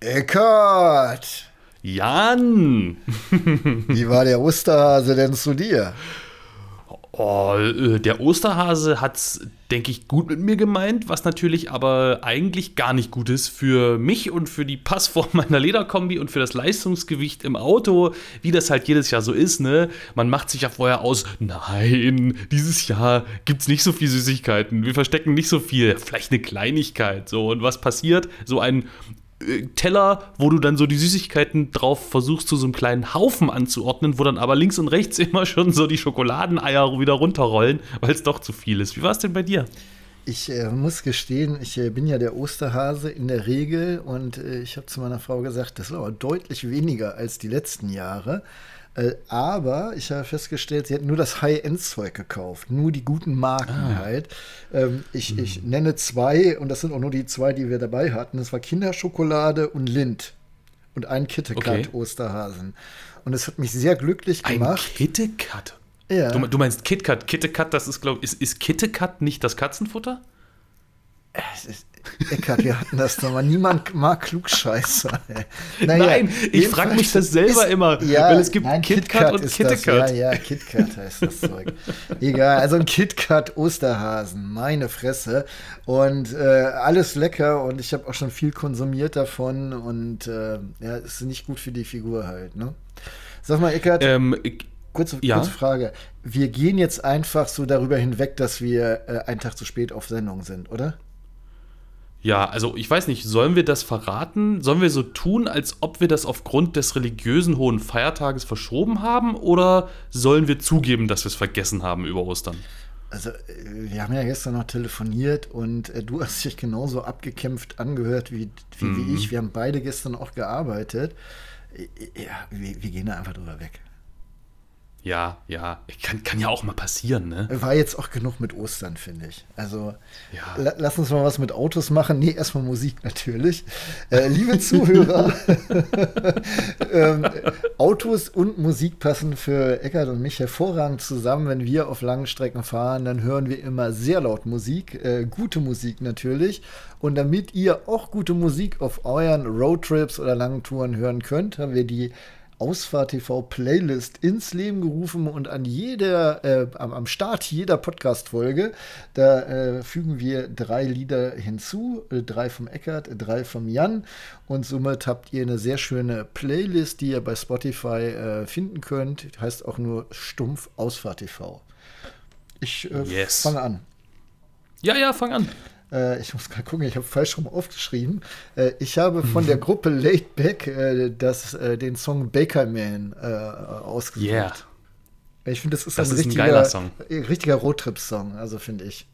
Eckart! Jan! Wie war der Osterhase denn zu dir? Oh, äh, der Osterhase hat's, denke ich, gut mit mir gemeint, was natürlich aber eigentlich gar nicht gut ist für mich und für die Passform meiner Lederkombi und für das Leistungsgewicht im Auto, wie das halt jedes Jahr so ist, ne? Man macht sich ja vorher aus, nein, dieses Jahr gibt's nicht so viel Süßigkeiten, wir verstecken nicht so viel, vielleicht eine Kleinigkeit, so. Und was passiert? So ein Teller, wo du dann so die Süßigkeiten drauf versuchst, zu so einem kleinen Haufen anzuordnen, wo dann aber links und rechts immer schon so die Schokoladeneier wieder runterrollen, weil es doch zu viel ist. Wie war es denn bei dir? Ich äh, muss gestehen, ich äh, bin ja der Osterhase in der Regel und äh, ich habe zu meiner Frau gesagt, das ist aber deutlich weniger als die letzten Jahre. Äh, aber ich habe festgestellt, sie hat nur das High-End-Zeug gekauft, nur die guten Marken ah. halt. Ähm, ich, hm. ich nenne zwei, und das sind auch nur die zwei, die wir dabei hatten. Das war Kinderschokolade und Lind und ein KitKat Osterhasen. Und es hat mich sehr glücklich gemacht. Ein KitKat? Ja. Du, du, meinst KitKat? KitKat, das ist, glaube ich, ist, ist KitKat nicht das Katzenfutter? Es ist, Eckart, wir hatten das doch mal. Niemand mag Klugscheißer. Naja, nein, ich frage mich das selber ist, immer, ja, weil es gibt nein, KitKat und KitKat. Ja, ja, KitKat heißt das Zeug. Egal, also ein KitKat Osterhasen, meine Fresse. Und äh, alles lecker und ich habe auch schon viel konsumiert davon und äh, ja, ist nicht gut für die Figur halt, ne? Sag mal, Eckart. Ähm, Kurze, ja? kurze, Frage. Wir gehen jetzt einfach so darüber hinweg, dass wir äh, einen Tag zu spät auf Sendung sind, oder? Ja, also ich weiß nicht, sollen wir das verraten? Sollen wir so tun, als ob wir das aufgrund des religiösen hohen Feiertages verschoben haben? Oder sollen wir zugeben, dass wir es vergessen haben über Ostern? Also, äh, wir haben ja gestern noch telefoniert und äh, du hast dich genauso abgekämpft angehört wie, wie, mhm. wie ich. Wir haben beide gestern auch gearbeitet. Ja, wir, wir gehen da einfach drüber weg. Ja, ja, kann, kann ja auch mal passieren, ne? War jetzt auch genug mit Ostern, finde ich. Also, ja. la lass uns mal was mit Autos machen. Nee, erstmal Musik natürlich. Äh, liebe Zuhörer, ähm, Autos und Musik passen für Eckert und mich hervorragend zusammen. Wenn wir auf langen Strecken fahren, dann hören wir immer sehr laut Musik, äh, gute Musik natürlich. Und damit ihr auch gute Musik auf euren Roadtrips oder langen Touren hören könnt, haben wir die Ausfahrt TV Playlist ins Leben gerufen und an jeder, äh, am, am, Start jeder Podcast-Folge, da äh, fügen wir drei Lieder hinzu, äh, drei vom Eckert, drei vom Jan und somit habt ihr eine sehr schöne Playlist, die ihr bei Spotify äh, finden könnt. Heißt auch nur stumpf Ausfahrt TV. Ich äh, yes. fange an. Ja, ja, fang an. Äh, ich muss gerade gucken, ich habe falsch rum aufgeschrieben. Äh, ich habe von der Gruppe Laid Back äh, das, äh, den Song Baker Man äh, ausgesucht. Yeah. Ich finde, das ist das ein, ist richtiger, ein Song. richtiger Roadtrip-Song, also finde ich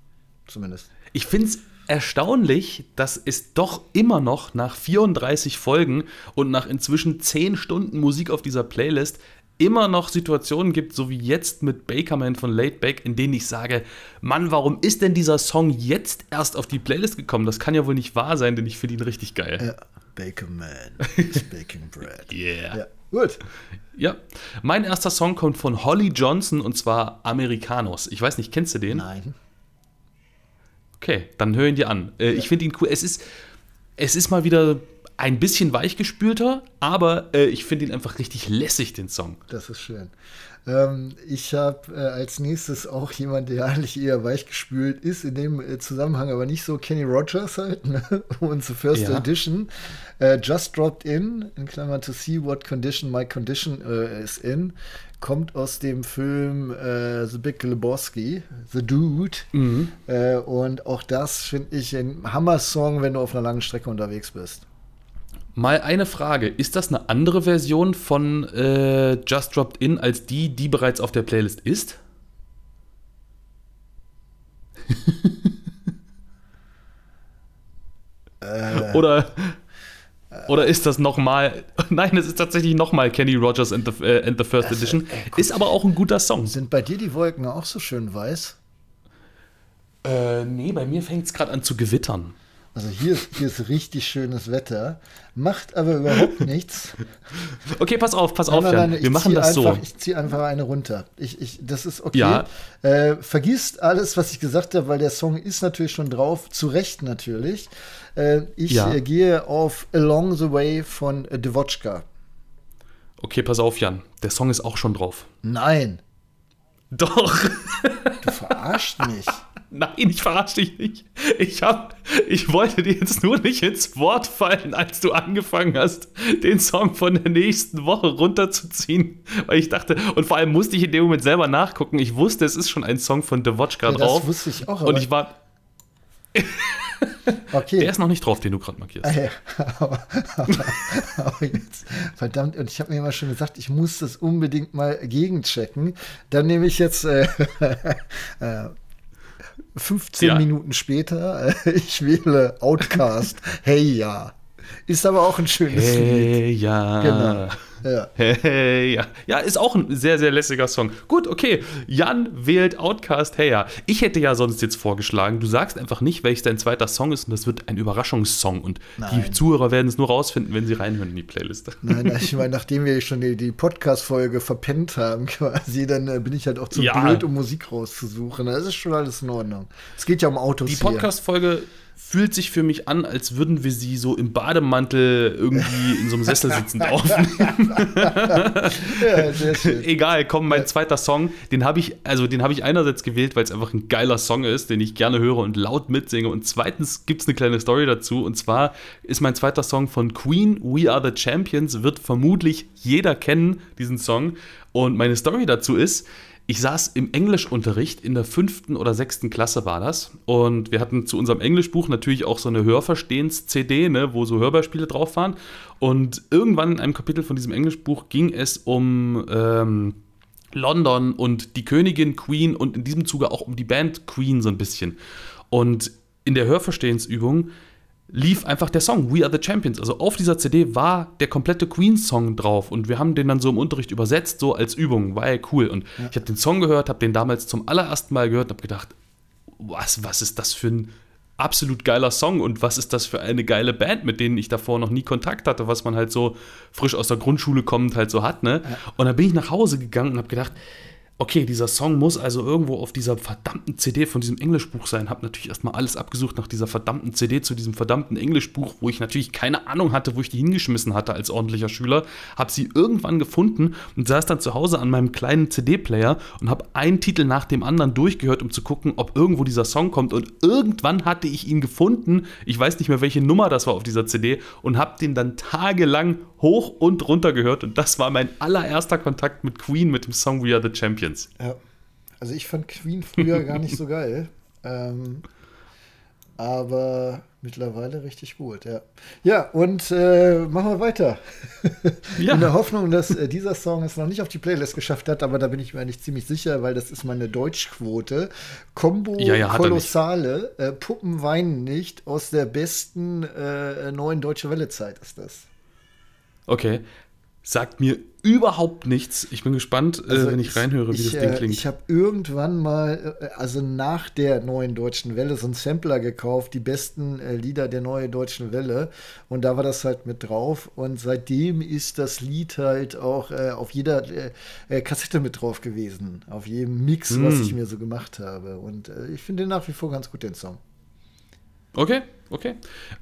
zumindest. Ich finde es erstaunlich, dass es doch immer noch nach 34 Folgen und nach inzwischen 10 Stunden Musik auf dieser Playlist immer noch Situationen gibt, so wie jetzt mit Bakerman von Late Back, in denen ich sage, Mann, warum ist denn dieser Song jetzt erst auf die Playlist gekommen? Das kann ja wohl nicht wahr sein, denn ich finde ihn richtig geil. Ja, Bakerman is baking bread. yeah. Ja, gut. Ja, mein erster Song kommt von Holly Johnson und zwar Americanos. Ich weiß nicht, kennst du den? Nein. Okay, dann hör ihn dir an. Äh, ja. Ich finde ihn cool. Es ist, es ist mal wieder ein bisschen weichgespülter, aber äh, ich finde ihn einfach richtig lässig, den Song. Das ist schön. Ähm, ich habe äh, als nächstes auch jemand, der eigentlich eher weichgespült ist, in dem äh, Zusammenhang aber nicht so Kenny Rogers halt, ne? und The First ja. Edition. Äh, Just Dropped In, in Klammern to see what condition my condition äh, is in, kommt aus dem Film äh, The Big Lebowski, The Dude. Mhm. Und auch das finde ich ein Hammer-Song, wenn du auf einer langen Strecke unterwegs bist. Mal eine Frage: Ist das eine andere Version von äh, Just Dropped In als die, die bereits auf der Playlist ist? äh, oder, oder ist das nochmal. Nein, es ist tatsächlich nochmal Kenny Rogers and the, äh, and the First also, Edition. Äh, ist aber auch ein guter Song. Sind bei dir die Wolken auch so schön weiß? Äh, nee, bei mir fängt es gerade an zu gewittern. Also hier, hier ist richtig schönes Wetter, macht aber überhaupt nichts. Okay, pass auf, pass auf, nein, nein, Wir machen das einfach, so. Ich ziehe einfach eine runter. Ich, ich, das ist okay. Ja. Äh, vergisst alles, was ich gesagt habe, weil der Song ist natürlich schon drauf, zu Recht natürlich. Äh, ich ja. äh, gehe auf Along the Way von äh, Devotchka. Okay, pass auf, Jan. Der Song ist auch schon drauf. Nein. Doch. Du verarscht mich. Nein, ich verarsche dich nicht. Ich, hab, ich wollte dir jetzt nur nicht ins Wort fallen, als du angefangen hast, den Song von der nächsten Woche runterzuziehen. Weil ich dachte, und vor allem musste ich in dem Moment selber nachgucken. Ich wusste, es ist schon ein Song von The Watch gerade ja, drauf. Das wusste ich auch. Und ich war. Okay. Der ist noch nicht drauf, den du gerade markierst. Ah, ja. aber, aber, aber, jetzt, verdammt, und ich habe mir immer schon gesagt, ich muss das unbedingt mal gegenchecken. Dann nehme ich jetzt äh, äh, 15 ja. Minuten später, äh, ich wähle Outcast. hey ja. Ist aber auch ein schönes hey, Lied. ja. Genau. Ja. Hey, ja. Ja, ist auch ein sehr, sehr lässiger Song. Gut, okay. Jan wählt Outcast, hey ja. Ich hätte ja sonst jetzt vorgeschlagen, du sagst einfach nicht, welches dein zweiter Song ist und das wird ein Überraschungssong und Nein. die Zuhörer werden es nur rausfinden, wenn sie reinhören in die Playlist. Nein, ich meine, nachdem wir schon die, die Podcast-Folge verpennt haben, quasi, dann äh, bin ich halt auch zu ja. blöd, um Musik rauszusuchen. Das ist schon alles in Ordnung. Es geht ja um Autos. Die Podcast-Folge fühlt sich für mich an, als würden wir sie so im Bademantel irgendwie in so einem Sessel sitzend aufnehmen. ja, sehr schön. Egal, komm, mein zweiter Song, den habe ich, also den habe ich einerseits gewählt, weil es einfach ein geiler Song ist, den ich gerne höre und laut mitsinge. Und zweitens gibt es eine kleine Story dazu. Und zwar ist mein zweiter Song von Queen, We Are the Champions, wird vermutlich jeder kennen, diesen Song. Und meine Story dazu ist, ich saß im Englischunterricht, in der fünften oder sechsten Klasse war das. Und wir hatten zu unserem Englischbuch natürlich auch so eine Hörverstehens-CD, ne, wo so Hörbeispiele drauf waren. Und irgendwann in einem Kapitel von diesem Englischbuch ging es um ähm, London und die Königin Queen und in diesem Zuge auch um die Band Queen so ein bisschen. Und in der Hörverstehensübung lief einfach der Song We Are the Champions. Also auf dieser CD war der komplette Queen-Song drauf und wir haben den dann so im Unterricht übersetzt, so als Übung. War ja cool. Und ja. ich habe den Song gehört, habe den damals zum allerersten Mal gehört und habe gedacht, was, was ist das für ein absolut geiler Song und was ist das für eine geile Band, mit denen ich davor noch nie Kontakt hatte, was man halt so frisch aus der Grundschule kommend halt so hat. Ne? Ja. Und dann bin ich nach Hause gegangen und habe gedacht, okay, dieser Song muss also irgendwo auf dieser verdammten CD von diesem Englischbuch sein. Hab natürlich erstmal alles abgesucht nach dieser verdammten CD zu diesem verdammten Englischbuch, wo ich natürlich keine Ahnung hatte, wo ich die hingeschmissen hatte als ordentlicher Schüler. Hab sie irgendwann gefunden und saß dann zu Hause an meinem kleinen CD-Player und hab einen Titel nach dem anderen durchgehört, um zu gucken, ob irgendwo dieser Song kommt. Und irgendwann hatte ich ihn gefunden. Ich weiß nicht mehr, welche Nummer das war auf dieser CD und hab den dann tagelang hoch und runter gehört. Und das war mein allererster Kontakt mit Queen mit dem Song We Are the Champions. Ja. Also ich fand Queen früher gar nicht so geil. Ähm, aber mittlerweile richtig gut, ja. Ja, und äh, machen wir weiter. Ja. In der Hoffnung, dass äh, dieser Song es noch nicht auf die Playlist geschafft hat, aber da bin ich mir eigentlich ziemlich sicher, weil das ist meine Deutschquote. Combo ja, ja, Kolossale, äh, Puppen weinen nicht, aus der besten äh, neuen Deutsche Welle-Zeit ist das. Okay. Sagt mir überhaupt nichts. Ich bin gespannt, äh, also äh, wenn ich reinhöre, wie ich, das Ding äh, klingt. Ich habe irgendwann mal, äh, also nach der neuen deutschen Welle, so einen Sampler gekauft, die besten äh, Lieder der neuen deutschen Welle. Und da war das halt mit drauf. Und seitdem ist das Lied halt auch äh, auf jeder Kassette mit drauf gewesen. Auf jedem Mix, mm. was ich mir so gemacht habe. Und ich finde nach wie vor ganz gut, den Song. Okay, okay.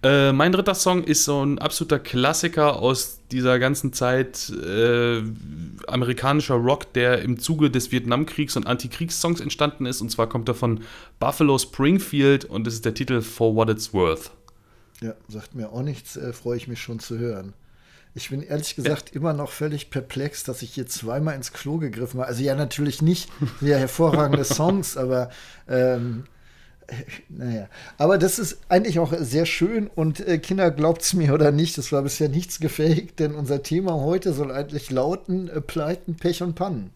Äh, mein dritter Song ist so ein absoluter Klassiker aus dieser ganzen Zeit äh, amerikanischer Rock, der im Zuge des Vietnamkriegs und Antikriegssongs entstanden ist. Und zwar kommt er von Buffalo Springfield und das ist der Titel For What It's Worth. Ja, sagt mir auch nichts, äh, freue ich mich schon zu hören. Ich bin ehrlich gesagt ja. immer noch völlig perplex, dass ich hier zweimal ins Klo gegriffen habe. Also ja, natürlich nicht ja, hervorragende Songs, aber ähm, naja, aber das ist eigentlich auch sehr schön und äh, Kinder, es mir oder nicht, das war bisher nichts gefaked, denn unser Thema heute soll eigentlich lauten äh, Pleiten, Pech und Pannen.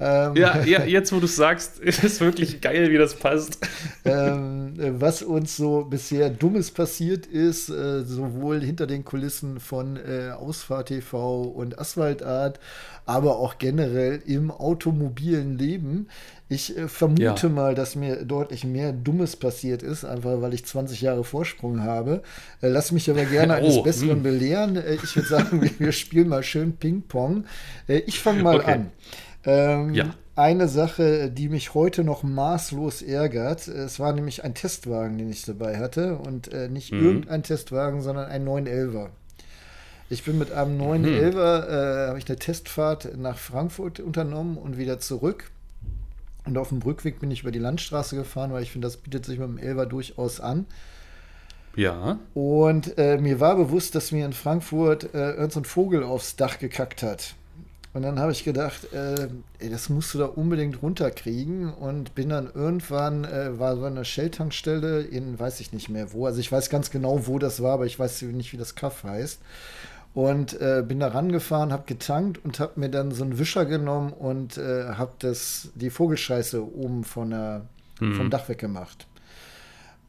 Ähm, ja, ja, jetzt wo du es sagst, ist es wirklich geil, wie das passt. Ähm, was uns so bisher Dummes passiert ist, äh, sowohl hinter den Kulissen von äh, Ausfahrt TV und Asphaltart, aber auch generell im automobilen Leben. Ich äh, vermute ja. mal, dass mir deutlich mehr Dummes passiert ist, einfach weil ich 20 Jahre Vorsprung habe. Äh, lass mich aber gerne eines oh, Besseren mh. Hm. belehren. Äh, ich würde sagen, wir, wir, spielen mal schön Ping-Pong. Äh, ich fange mal okay. an. Ähm, ja. Eine Sache, die mich heute noch maßlos ärgert, es war nämlich ein Testwagen, den ich dabei hatte und äh, nicht mhm. irgendein Testwagen, sondern ein 911er. Ich bin mit einem 911er, mhm. äh, habe ich eine Testfahrt nach Frankfurt unternommen und wieder zurück. Und auf dem Rückweg bin ich über die Landstraße gefahren, weil ich finde, das bietet sich mit dem 11er durchaus an. Ja. Und äh, mir war bewusst, dass mir in Frankfurt äh, irgendein Vogel aufs Dach gekackt hat. Und dann habe ich gedacht, äh, ey, das musst du da unbedingt runterkriegen und bin dann irgendwann, äh, war so eine Shell-Tankstelle in, weiß ich nicht mehr wo, also ich weiß ganz genau, wo das war, aber ich weiß nicht, wie das Kaff heißt. Und äh, bin da rangefahren, habe getankt und habe mir dann so einen Wischer genommen und äh, habe die Vogelscheiße oben von der, mhm. vom Dach weggemacht.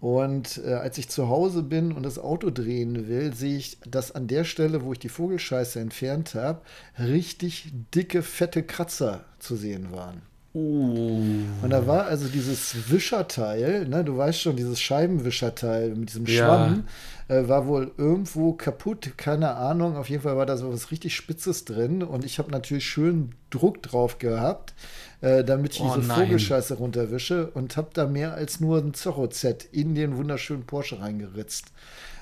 Und äh, als ich zu Hause bin und das Auto drehen will, sehe ich, dass an der Stelle, wo ich die Vogelscheiße entfernt habe, richtig dicke, fette Kratzer zu sehen waren. Uh. Und da war also dieses Wischerteil, ne, du weißt schon, dieses Scheibenwischerteil mit diesem Schwamm, ja. äh, war wohl irgendwo kaputt, keine Ahnung. Auf jeden Fall war da so was richtig Spitzes drin und ich habe natürlich schön Druck drauf gehabt äh, damit ich oh, diese nein. Vogelscheiße runterwische und habe da mehr als nur ein Zorro-Z in den wunderschönen Porsche reingeritzt.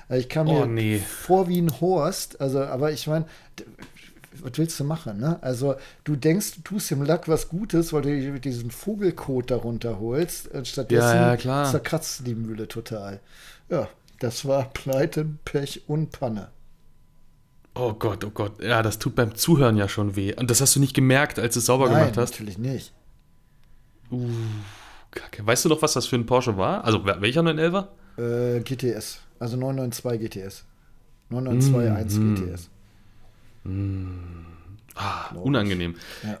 Also ich kam oh, mir nee. vor wie ein Horst, also, aber ich meine, was willst du machen, ne? Also, du denkst, du tust dem Lack was Gutes, weil du diesen Vogelkot darunter holst. Stattdessen ja, ja, zerkratzt die Mühle total. Ja, das war Pleite, Pech und Panne. Oh Gott, oh Gott. Ja, das tut beim Zuhören ja schon weh. Und das hast du nicht gemerkt, als du es sauber Nein, gemacht hast? natürlich nicht. Uh, Kacke. Weißt du noch, was das für ein Porsche war? Also welcher 911er? Äh, GTS. Also 992 GTS. 992 mm, GTS. Mm. Ah, unangenehm. Ja.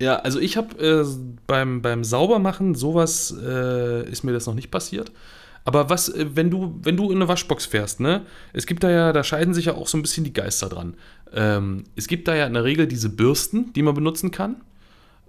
Ja, also ich habe äh, beim, beim Saubermachen sowas äh, ist mir das noch nicht passiert. Aber was, äh, wenn du, wenn du in eine Waschbox fährst, ne? Es gibt da ja, da scheiden sich ja auch so ein bisschen die Geister dran. Ähm, es gibt da ja in der Regel diese Bürsten, die man benutzen kann.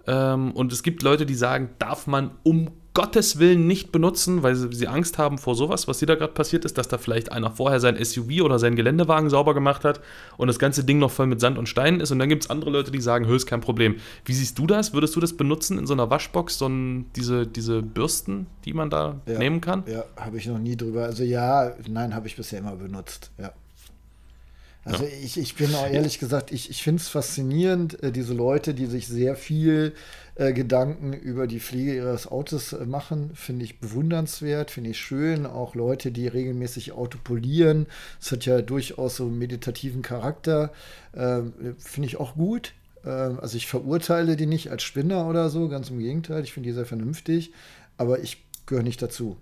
Ähm, und es gibt Leute, die sagen, darf man um Gottes Willen nicht benutzen, weil sie, Angst haben vor sowas, was hier da gerade passiert ist, dass da vielleicht einer vorher sein SUV oder seinen Geländewagen sauber gemacht hat und das ganze Ding noch voll mit Sand und Steinen ist. Und dann gibt es andere Leute, die sagen, höchst kein Problem. Wie siehst du das? Würdest du das benutzen in so einer Waschbox, so ein, diese, diese Bürsten, die man da ja, nehmen kann? Ja, habe ich noch nie drüber. Also ja, nein, habe ich bisher immer benutzt. Ja. Also ja. ich, ich bin auch ehrlich gesagt, ich, ich finde es faszinierend, äh, diese Leute, die sich sehr viel äh, Gedanken über die Pflege ihres Autos äh, machen, finde ich bewundernswert, finde ich schön. Auch Leute, die regelmäßig Auto polieren, das hat ja durchaus so einen meditativen Charakter, äh, finde ich auch gut. Ähm, also ich verurteile die nicht als Spinner oder so, ganz im Gegenteil, ich finde die sehr vernünftig, aber ich gehöre nicht dazu.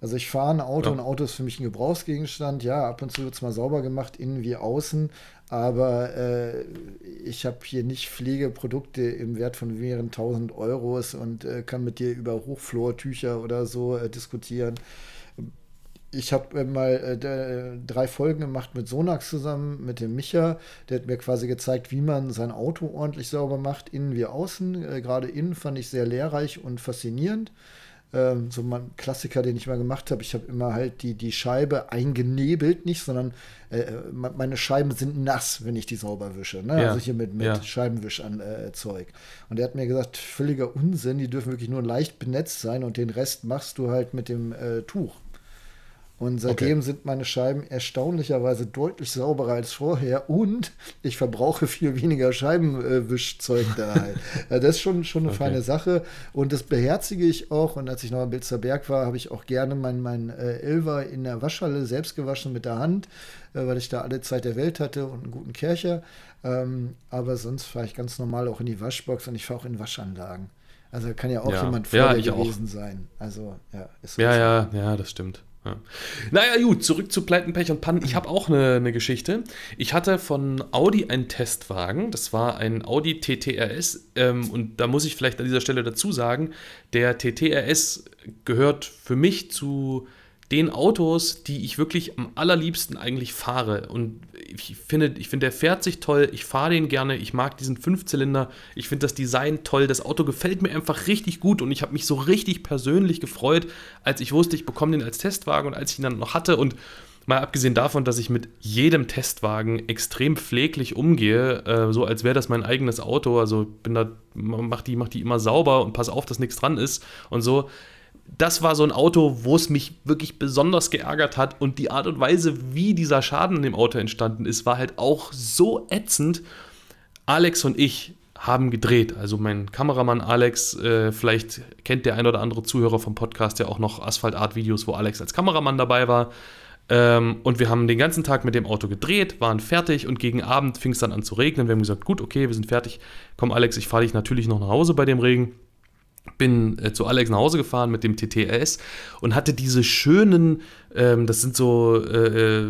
Also ich fahre ein Auto, ja. ein Auto ist für mich ein Gebrauchsgegenstand. Ja, ab und zu wird es mal sauber gemacht, innen wie außen. Aber äh, ich habe hier nicht Pflegeprodukte im Wert von mehreren tausend Euros und äh, kann mit dir über Hochflortücher oder so äh, diskutieren. Ich habe äh, mal äh, drei Folgen gemacht mit Sonax zusammen, mit dem Micha. Der hat mir quasi gezeigt, wie man sein Auto ordentlich sauber macht, innen wie außen. Äh, gerade innen fand ich sehr lehrreich und faszinierend. Ähm, so ein Klassiker, den ich mal gemacht habe. Ich habe immer halt die, die Scheibe eingenebelt, nicht, sondern äh, meine Scheiben sind nass, wenn ich die sauber wische. Ne? Ja. Also hier mit, mit ja. Scheibenwischzeug. Äh, und er hat mir gesagt, völliger Unsinn, die dürfen wirklich nur leicht benetzt sein und den Rest machst du halt mit dem äh, Tuch. Und seitdem okay. sind meine Scheiben erstaunlicherweise deutlich sauberer als vorher und ich verbrauche viel weniger Scheibenwischzeug da halt. das ist schon, schon eine okay. feine Sache und das beherzige ich auch. Und als ich noch am Bilzer Berg war, habe ich auch gerne meinen mein, äh, Elver in der Waschhalle selbst gewaschen mit der Hand, äh, weil ich da alle Zeit der Welt hatte und einen guten Kercher. Ähm, aber sonst fahre ich ganz normal auch in die Waschbox und ich fahre auch in Waschanlagen. Also kann ja auch ja. jemand vor ja, gewesen auch. sein. Also, ja, ist Ja, ja, ja, das stimmt. Ja. Naja, gut, zurück zu Pleiten, Pech und Pannen. Ich habe auch eine, eine, Geschichte. Ich hatte von Audi einen Testwagen. Das war ein Audi TTRS. Ähm, und da muss ich vielleicht an dieser Stelle dazu sagen, der TTRS gehört für mich zu den Autos, die ich wirklich am allerliebsten eigentlich fahre. Und ich finde, ich finde, der fährt sich toll, ich fahre den gerne, ich mag diesen Fünfzylinder, ich finde das Design toll, das Auto gefällt mir einfach richtig gut. Und ich habe mich so richtig persönlich gefreut, als ich wusste, ich bekomme den als Testwagen und als ich ihn dann noch hatte. Und mal abgesehen davon, dass ich mit jedem Testwagen extrem pfleglich umgehe, äh, so als wäre das mein eigenes Auto, also bin da, mach die, mach die immer sauber und pass auf, dass nichts dran ist und so das war so ein Auto, wo es mich wirklich besonders geärgert hat und die Art und Weise, wie dieser Schaden in dem Auto entstanden ist, war halt auch so ätzend. Alex und ich haben gedreht. Also mein Kameramann Alex, äh, vielleicht kennt der ein oder andere Zuhörer vom Podcast ja auch noch Asphalt-Art-Videos, wo Alex als Kameramann dabei war. Ähm, und wir haben den ganzen Tag mit dem Auto gedreht, waren fertig und gegen Abend fing es dann an zu regnen. Wir haben gesagt, gut, okay, wir sind fertig. Komm Alex, ich fahre dich natürlich noch nach Hause bei dem Regen bin äh, zu Alex nach Hause gefahren mit dem TTS und hatte diese schönen, ähm, das sind so äh,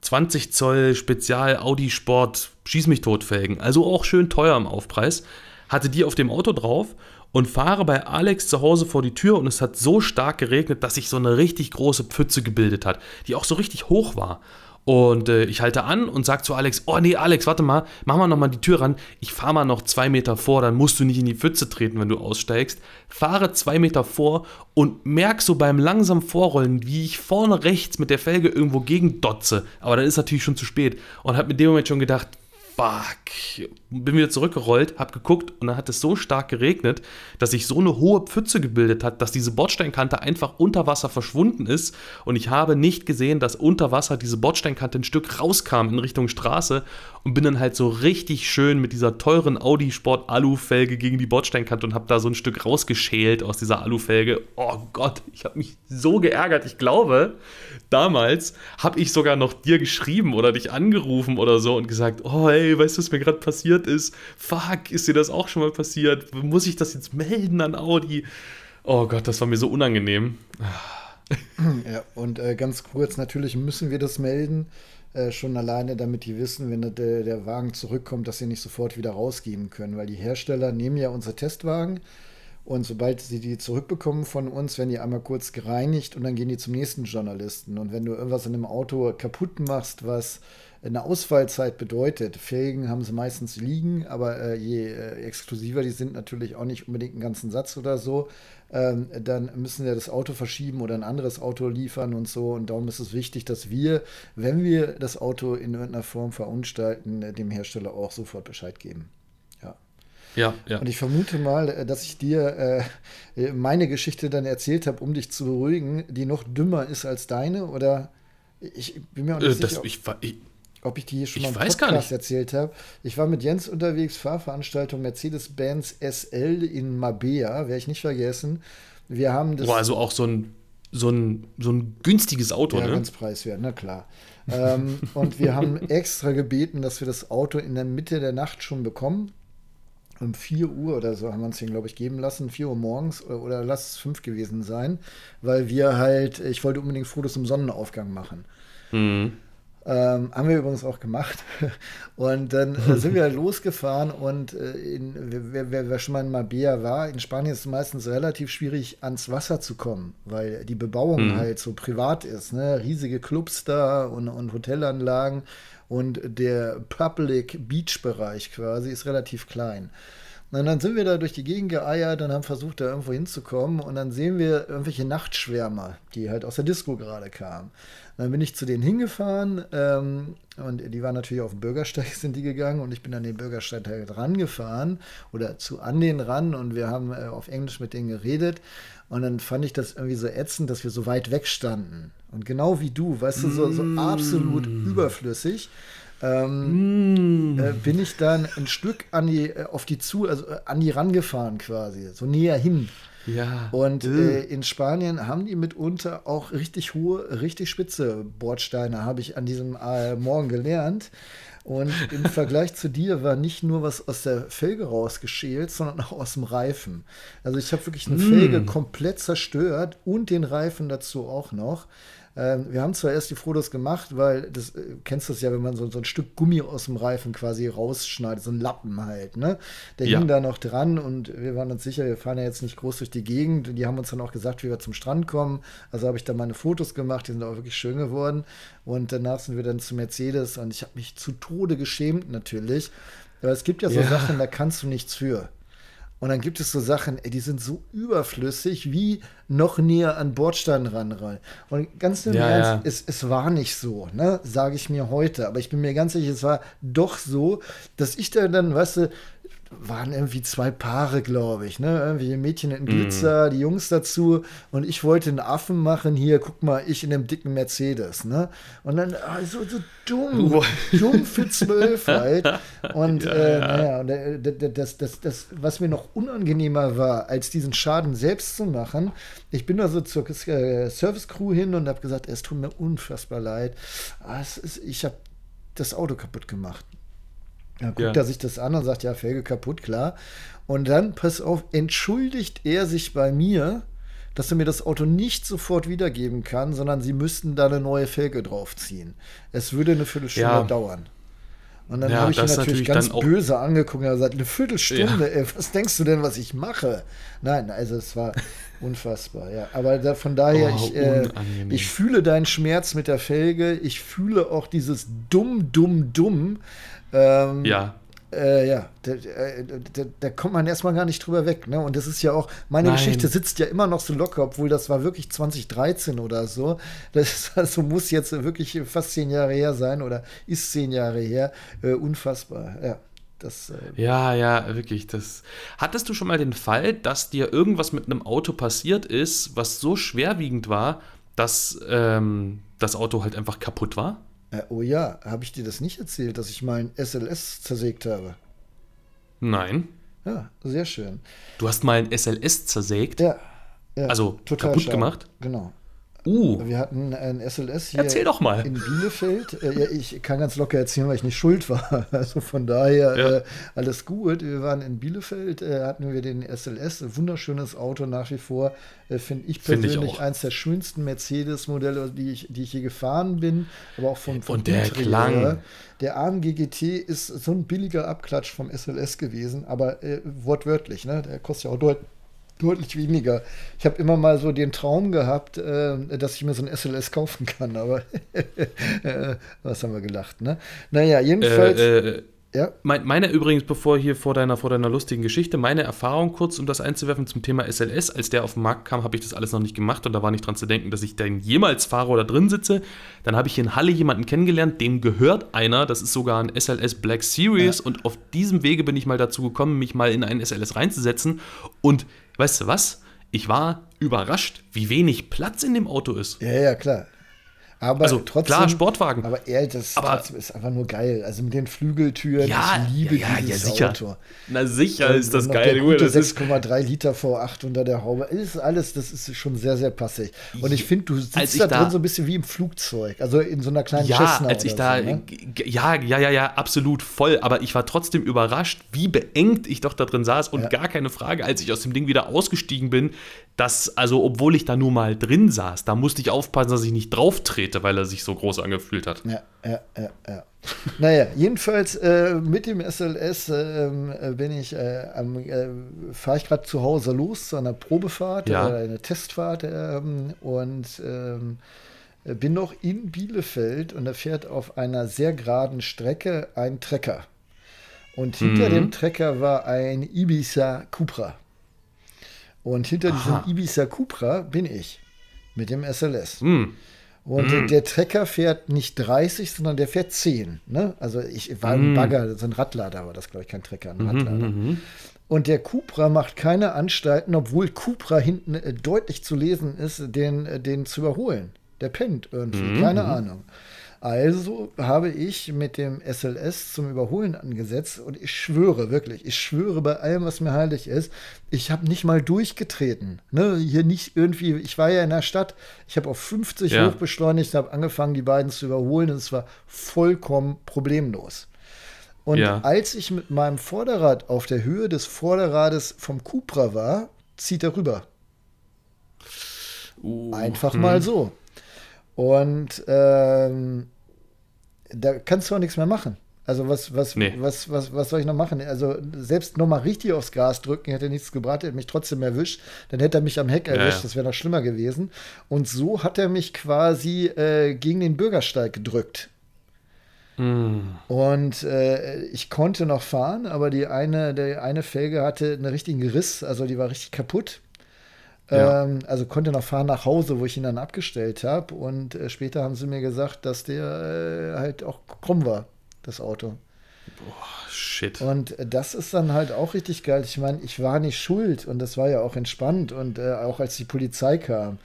20 äh, Zoll Spezial Audi Sport Schieß mich tot Felgen, also auch schön teuer im Aufpreis, hatte die auf dem Auto drauf und fahre bei Alex zu Hause vor die Tür und es hat so stark geregnet, dass sich so eine richtig große Pfütze gebildet hat, die auch so richtig hoch war. Und äh, ich halte an und sage zu Alex, oh nee, Alex, warte mal, mach mal nochmal die Tür ran. Ich fahre mal noch zwei Meter vor, dann musst du nicht in die Pfütze treten, wenn du aussteigst. Fahre zwei Meter vor und merk so beim langsam Vorrollen, wie ich vorne rechts mit der Felge irgendwo gegen dotze. Aber dann ist natürlich schon zu spät. Und habe mit dem Moment schon gedacht, fuck. Bin wieder zurückgerollt, hab geguckt und dann hat es so stark geregnet, dass sich so eine hohe Pfütze gebildet hat, dass diese Bordsteinkante einfach unter Wasser verschwunden ist. Und ich habe nicht gesehen, dass unter Wasser diese Bordsteinkante ein Stück rauskam in Richtung Straße und bin dann halt so richtig schön mit dieser teuren Audi Sport Alufelge gegen die Bordsteinkante und habe da so ein Stück rausgeschält aus dieser Alufelge. Oh Gott, ich habe mich so geärgert. Ich glaube, damals habe ich sogar noch dir geschrieben oder dich angerufen oder so und gesagt, oh ey, weißt du, was mir gerade passiert ist? Fuck, ist dir das auch schon mal passiert? Muss ich das jetzt melden an Audi? Oh Gott, das war mir so unangenehm. Ja, und äh, ganz kurz, natürlich müssen wir das melden, äh, schon alleine, damit die wissen, wenn der, der Wagen zurückkommt, dass sie nicht sofort wieder rausgeben können, weil die Hersteller nehmen ja unsere Testwagen, und sobald sie die zurückbekommen von uns, werden die einmal kurz gereinigt und dann gehen die zum nächsten Journalisten. Und wenn du irgendwas in einem Auto kaputt machst, was eine Ausfallzeit bedeutet, Felgen haben sie meistens liegen, aber äh, je äh, exklusiver die sind, natürlich auch nicht unbedingt einen ganzen Satz oder so, ähm, dann müssen wir das Auto verschieben oder ein anderes Auto liefern und so. Und darum ist es wichtig, dass wir, wenn wir das Auto in irgendeiner Form verunstalten, äh, dem Hersteller auch sofort Bescheid geben. Ja, ja. Und ich vermute mal, äh, dass ich dir äh, meine Geschichte dann erzählt habe, um dich zu beruhigen, die noch dümmer ist als deine. Oder ich bin mir auch nicht äh, sicher, ich, ich, ob ich die hier schon mal im Podcast erzählt habe. Ich war mit Jens unterwegs, Fahrveranstaltung Mercedes-Benz SL in Mabea, werde ich nicht vergessen. Wir haben das. Oh, also auch so ein, so ein, so ein günstiges Auto, ja, ne? ganz preiswert, na klar. ähm, und wir haben extra gebeten, dass wir das Auto in der Mitte der Nacht schon bekommen um 4 Uhr oder so haben wir uns den, glaube ich, geben lassen, 4 Uhr morgens oder, oder lass es 5 gewesen sein, weil wir halt, ich wollte unbedingt Fotos im Sonnenaufgang machen. Mhm. Ähm, haben wir übrigens auch gemacht. Und dann äh, sind wir halt losgefahren und äh, in, wer, wer, wer, schon mal in Mabea war, in Spanien ist es meistens relativ schwierig, ans Wasser zu kommen, weil die Bebauung mhm. halt so privat ist. Ne? Riesige Clubs da und, und Hotelanlagen und der Public Beach Bereich quasi ist relativ klein. Und dann sind wir da durch die Gegend geeiert und haben versucht, da irgendwo hinzukommen. Und dann sehen wir irgendwelche Nachtschwärmer, die halt aus der Disco gerade kamen. Dann bin ich zu denen hingefahren ähm, und die waren natürlich auf den Bürgersteig, sind die gegangen. Und ich bin an den Bürgersteig rangefahren oder zu an den ran und wir haben äh, auf Englisch mit denen geredet. Und dann fand ich das irgendwie so ätzend, dass wir so weit weg standen. Und genau wie du, weißt du, so, so mm. absolut überflüssig. Ähm, mm. äh, bin ich dann ein Stück an die, äh, auf die zu, also äh, an die rangefahren quasi, so näher hin. Ja. Und äh, in Spanien haben die mitunter auch richtig hohe, richtig spitze Bordsteine, habe ich an diesem äh, Morgen gelernt. Und im Vergleich zu dir war nicht nur was aus der Felge rausgeschält, sondern auch aus dem Reifen. Also ich habe wirklich eine mm. Felge komplett zerstört und den Reifen dazu auch noch. Ähm, wir haben zwar erst die Fotos gemacht, weil das äh, kennst du es ja, wenn man so, so ein Stück Gummi aus dem Reifen quasi rausschneidet, so ein Lappen halt, ne? Der ja. hing da noch dran und wir waren uns sicher, wir fahren ja jetzt nicht groß durch die Gegend. Die haben uns dann auch gesagt, wie wir zum Strand kommen. Also habe ich da meine Fotos gemacht, die sind auch wirklich schön geworden. Und danach sind wir dann zu Mercedes und ich habe mich zu Tode geschämt natürlich. Aber es gibt ja so ja. Sachen, da kannst du nichts für. Und dann gibt es so Sachen, ey, die sind so überflüssig wie noch näher an Bordstein ranrein. Und ganz im ja, Ernst, ja. Es, es war nicht so, ne, sage ich mir heute. Aber ich bin mir ganz sicher, es war doch so, dass ich da dann, weißt du, waren irgendwie zwei Paare, glaube ich, ne? Irgendwie Mädchen in Glitzer, mm. die Jungs dazu und ich wollte einen Affen machen, hier, guck mal, ich in dem dicken Mercedes, ne? Und dann, also so dumm, dumm für zwölf halt. Und ja, äh, naja, und, äh, das, das, das, was mir noch unangenehmer war, als diesen Schaden selbst zu machen, ich bin da so zur äh, Service Crew hin und habe gesagt, es tut mir unfassbar leid. Ah, ist, ich habe das Auto kaputt gemacht. Dann guckt ja. er sich das an und sagt, ja, Felge kaputt, klar. Und dann, pass auf, entschuldigt er sich bei mir, dass er mir das Auto nicht sofort wiedergeben kann, sondern sie müssten da eine neue Felge draufziehen. Es würde eine Viertelstunde ja. dauern. Und dann ja, habe ich ihn natürlich, natürlich ganz böse angeguckt und gesagt, eine Viertelstunde, ey, was denkst du denn, was ich mache? Nein, also es war unfassbar, ja. Aber da, von daher, oh, ich, äh, ich fühle deinen Schmerz mit der Felge, ich fühle auch dieses dumm, dumm, dumm, ähm, ja. Äh, ja, da, da, da, kommt man erstmal gar nicht drüber weg. Ne? Und das ist ja auch, meine Nein. Geschichte sitzt ja immer noch so locker, obwohl das war wirklich 2013 oder so. Das also muss jetzt wirklich fast zehn Jahre her sein oder ist zehn Jahre her. Äh, unfassbar, ja. Das, äh ja, ja, wirklich. Das. Hattest du schon mal den Fall, dass dir irgendwas mit einem Auto passiert ist, was so schwerwiegend war, dass ähm, das Auto halt einfach kaputt war? Äh, oh ja, habe ich dir das nicht erzählt, dass ich mal ein SLS zersägt habe? Nein. Ja, sehr schön. Du hast mal ein SLS zersägt? Ja. ja also kaputt stark. gemacht? Genau. Uh. Wir hatten ein SLS hier Erzähl doch mal. in Bielefeld. Äh, ja, ich kann ganz locker erzählen, weil ich nicht schuld war. Also von daher ja. äh, alles gut. Wir waren in Bielefeld, äh, hatten wir den SLS, ein wunderschönes Auto nach wie vor. Äh, Finde ich persönlich Find ich eins der schönsten Mercedes-Modelle, die ich, die ich hier gefahren bin. Aber auch vom, vom Und der Interieur. Klang. Der AMG GT ist so ein billiger Abklatsch vom SLS gewesen, aber äh, wortwörtlich. Ne? Der kostet ja auch deutlich deutlich weniger. Ich habe immer mal so den Traum gehabt, äh, dass ich mir so ein SLS kaufen kann, aber äh, was haben wir gelacht, ne? Naja, jedenfalls. Äh, äh, ja. Meine übrigens, bevor hier vor deiner, vor deiner lustigen Geschichte, meine Erfahrung kurz, um das einzuwerfen zum Thema SLS, als der auf den Markt kam, habe ich das alles noch nicht gemacht und da war nicht dran zu denken, dass ich dann jemals fahre oder drin sitze. Dann habe ich hier in Halle jemanden kennengelernt, dem gehört einer, das ist sogar ein SLS Black Series ja. und auf diesem Wege bin ich mal dazu gekommen, mich mal in einen SLS reinzusetzen und weißt du was? Ich war überrascht, wie wenig Platz in dem Auto ist. Ja, ja, klar. Aber also trotzdem, klar, Sportwagen. Aber ehrlich, das aber, ist einfach nur geil. Also mit den Flügeltüren, ja, ich liebe ja, dieses ja, sicher. Auto. Na sicher ist das geil. 6,3 Liter V8 unter der Haube. Ist alles, das ist schon sehr, sehr passig. Und ich finde, du sitzt da, da drin so ein bisschen wie im Flugzeug. Also in so einer kleinen ja, Cessna als ich da, so, ne? Ja, ja, ja, ja, absolut voll. Aber ich war trotzdem überrascht, wie beengt ich doch da drin saß. Und ja. gar keine Frage, als ich aus dem Ding wieder ausgestiegen bin, dass, also obwohl ich da nur mal drin saß, da musste ich aufpassen, dass ich nicht drauf trete, weil er sich so groß angefühlt hat. Ja, ja, ja, ja. naja, jedenfalls äh, mit dem SLS äh, bin ich äh, äh, fahre ich gerade zu Hause los zu einer Probefahrt ja. oder einer Testfahrt ähm, und ähm, bin noch in Bielefeld und da fährt auf einer sehr geraden Strecke ein Trecker. Und hinter mhm. dem Trecker war ein Ibiza Cupra. Und hinter Aha. diesem Ibiza Cupra bin ich mit dem SLS. Mm. Und mm. der Trecker fährt nicht 30, sondern der fährt 10. Ne? Also ich war mm. ein Bagger, so ein Radlader war das, glaube ich, kein Trecker, ein mhm, Radlader. Mm -hmm. Und der Cupra macht keine Anstalten, obwohl Cupra hinten äh, deutlich zu lesen ist, den, äh, den zu überholen. Der pennt irgendwie, -hmm. keine Ahnung. Also habe ich mit dem SLS zum Überholen angesetzt und ich schwöre wirklich, ich schwöre bei allem, was mir heilig ist, ich habe nicht mal durchgetreten. Ne? Hier nicht irgendwie, ich war ja in der Stadt, ich habe auf 50 ja. hochbeschleunigt, habe angefangen, die beiden zu überholen und es war vollkommen problemlos. Und ja. als ich mit meinem Vorderrad auf der Höhe des Vorderrades vom Cupra war, zieht er rüber. Uh, Einfach hm. mal so. Und ähm, da kannst du auch nichts mehr machen. Also was, was, nee. was, was, was soll ich noch machen? Also selbst nochmal richtig aufs Gas drücken, hätte nichts gebracht, hätte mich trotzdem erwischt. Dann hätte er mich am Heck erwischt, ja, das wäre noch schlimmer gewesen. Und so hat er mich quasi äh, gegen den Bürgersteig gedrückt. Mm. Und äh, ich konnte noch fahren, aber die eine, die eine Felge hatte einen richtigen Riss, also die war richtig kaputt. Ja. Ähm, also konnte noch fahren nach Hause, wo ich ihn dann abgestellt habe. Und äh, später haben sie mir gesagt, dass der äh, halt auch krumm war das Auto. Boah, shit. Und das ist dann halt auch richtig geil. Ich meine, ich war nicht schuld und das war ja auch entspannt und äh, auch als die Polizei kam.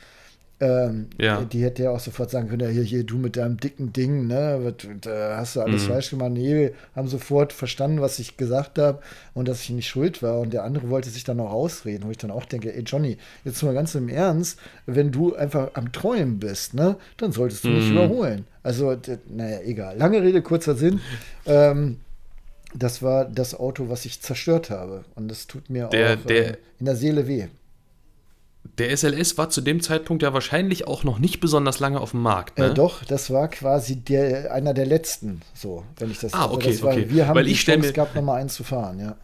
Ähm, ja. Die hätte ja auch sofort sagen können, ja, hier, hier, du mit deinem dicken Ding, ne, da hast du alles mhm. falsch gemacht. Nee, haben sofort verstanden, was ich gesagt habe und dass ich nicht schuld war. Und der andere wollte sich dann auch ausreden, wo ich dann auch denke, ey Johnny, jetzt mal ganz im Ernst, wenn du einfach am Träumen bist, ne, dann solltest du mich mhm. überholen. Also, naja, egal. Lange Rede, kurzer Sinn. Ähm, das war das Auto, was ich zerstört habe. Und das tut mir der, auch der, äh, in der Seele weh. Der SLS war zu dem Zeitpunkt ja wahrscheinlich auch noch nicht besonders lange auf dem Markt. Ne? Äh, doch, das war quasi der, einer der letzten, so, wenn ich das Ah, okay, das war, okay. Wir haben Weil ich Chance mir, gehabt, nochmal eins zu fahren, ja.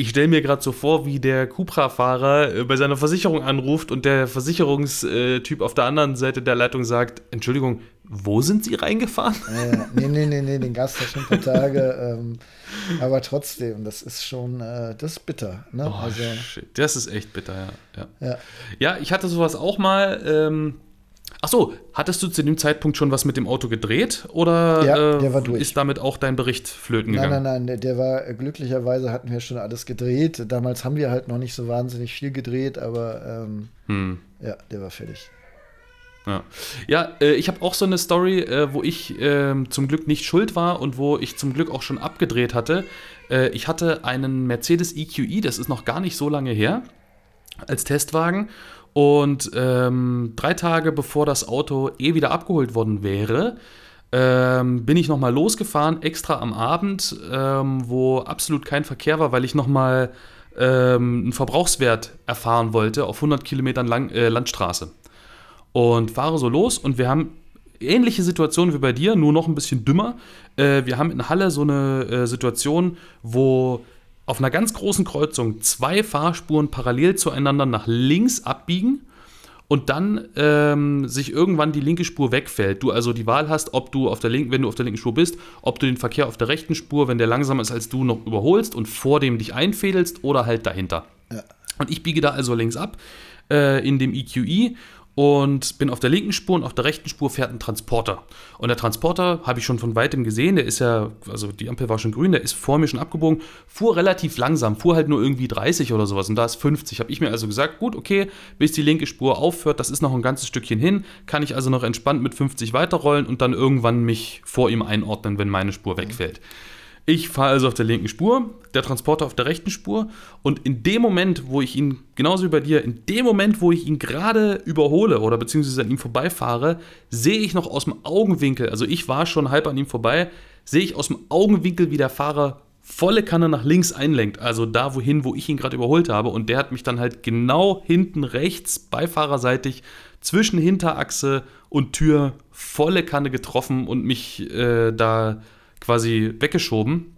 Ich stelle mir gerade so vor, wie der Cupra-Fahrer äh, bei seiner Versicherung anruft und der Versicherungstyp auf der anderen Seite der Leitung sagt: Entschuldigung, wo sind Sie reingefahren? Äh, nee, nee, nee, nee, den gab es schon ein paar Tage. ähm, aber trotzdem, das ist schon, äh, das ist bitter. Ne? Oh, also, shit. Das ist echt bitter, ja. Ja, ja. ja ich hatte sowas auch mal. Ähm, Ach so, hattest du zu dem Zeitpunkt schon was mit dem Auto gedreht oder ja, durch. ist damit auch dein Bericht flöten gegangen? Nein, nein, nein, der war glücklicherweise hatten wir schon alles gedreht. Damals haben wir halt noch nicht so wahnsinnig viel gedreht, aber ähm, hm. ja, der war fertig. Ja, ja äh, ich habe auch so eine Story, äh, wo ich äh, zum Glück nicht schuld war und wo ich zum Glück auch schon abgedreht hatte. Äh, ich hatte einen Mercedes EQE, das ist noch gar nicht so lange her, als Testwagen und ähm, drei Tage bevor das Auto eh wieder abgeholt worden wäre, ähm, bin ich nochmal losgefahren, extra am Abend, ähm, wo absolut kein Verkehr war, weil ich nochmal ähm, einen Verbrauchswert erfahren wollte auf 100 Kilometern lang, äh, Landstraße. Und fahre so los und wir haben ähnliche Situation wie bei dir, nur noch ein bisschen dümmer. Äh, wir haben in Halle so eine äh, Situation, wo auf einer ganz großen Kreuzung zwei Fahrspuren parallel zueinander nach links abbiegen und dann ähm, sich irgendwann die linke Spur wegfällt. Du also die Wahl hast, ob du auf der linken, wenn du auf der linken Spur bist, ob du den Verkehr auf der rechten Spur, wenn der langsamer ist als du, noch überholst und vor dem dich einfädelst oder halt dahinter. Ja. Und ich biege da also links ab äh, in dem EQE und bin auf der linken Spur und auf der rechten Spur fährt ein Transporter. Und der Transporter habe ich schon von weitem gesehen, der ist ja, also die Ampel war schon grün, der ist vor mir schon abgebogen, fuhr relativ langsam, fuhr halt nur irgendwie 30 oder sowas und da ist 50. Habe ich mir also gesagt, gut, okay, bis die linke Spur aufhört, das ist noch ein ganzes Stückchen hin, kann ich also noch entspannt mit 50 weiterrollen und dann irgendwann mich vor ihm einordnen, wenn meine Spur wegfällt. Mhm. Ich fahre also auf der linken Spur, der Transporter auf der rechten Spur und in dem Moment, wo ich ihn, genauso wie bei dir, in dem Moment, wo ich ihn gerade überhole oder beziehungsweise an ihm vorbeifahre, sehe ich noch aus dem Augenwinkel, also ich war schon halb an ihm vorbei, sehe ich aus dem Augenwinkel, wie der Fahrer volle Kanne nach links einlenkt, also da wohin, wo ich ihn gerade überholt habe und der hat mich dann halt genau hinten rechts beifahrerseitig zwischen Hinterachse und Tür volle Kanne getroffen und mich äh, da quasi weggeschoben.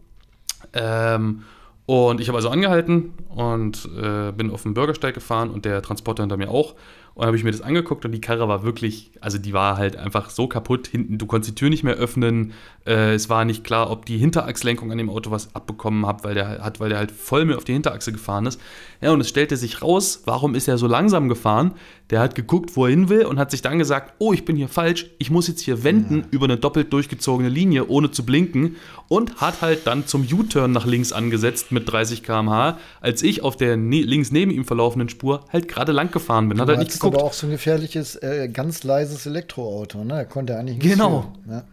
Ähm, und ich habe also angehalten und äh, bin auf den Bürgersteig gefahren und der Transporter hinter mir auch. Und habe ich mir das angeguckt und die Karre war wirklich, also die war halt einfach so kaputt. Hinten, du konntest die Tür nicht mehr öffnen. Äh, es war nicht klar, ob die Hinterachslenkung an dem Auto was abbekommen hat, weil der hat, weil der halt voll mit auf die Hinterachse gefahren ist. Ja, und es stellte sich raus, warum ist er so langsam gefahren? Der hat geguckt, wo er hin will und hat sich dann gesagt, oh, ich bin hier falsch, ich muss jetzt hier wenden ja. über eine doppelt durchgezogene Linie, ohne zu blinken und hat halt dann zum U-Turn nach links angesetzt mit 30 km/h, als ich auf der ne links neben ihm verlaufenden Spur halt gerade lang gefahren bin. Du hat halt nicht geguckt. aber auch so ein gefährliches, äh, ganz leises Elektroauto, ne? Er konnte eigentlich nicht Genau. Ja.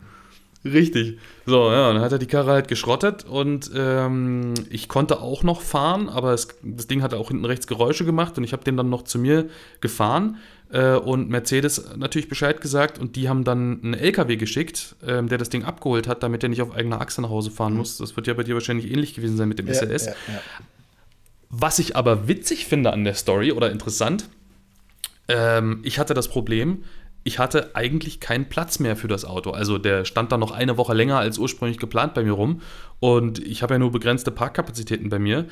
Richtig. So, ja, dann hat er die Karre halt geschrottet und ähm, ich konnte auch noch fahren, aber es, das Ding hatte auch hinten rechts Geräusche gemacht und ich habe den dann noch zu mir gefahren äh, und Mercedes natürlich Bescheid gesagt und die haben dann einen LKW geschickt, äh, der das Ding abgeholt hat, damit er nicht auf eigener Achse nach Hause fahren mhm. muss. Das wird ja bei dir wahrscheinlich ähnlich gewesen sein mit dem ja, SLS. Ja, ja. Was ich aber witzig finde an der Story oder interessant, ähm, ich hatte das Problem, ich hatte eigentlich keinen Platz mehr für das Auto. Also der stand da noch eine Woche länger als ursprünglich geplant bei mir rum. Und ich habe ja nur begrenzte Parkkapazitäten bei mir.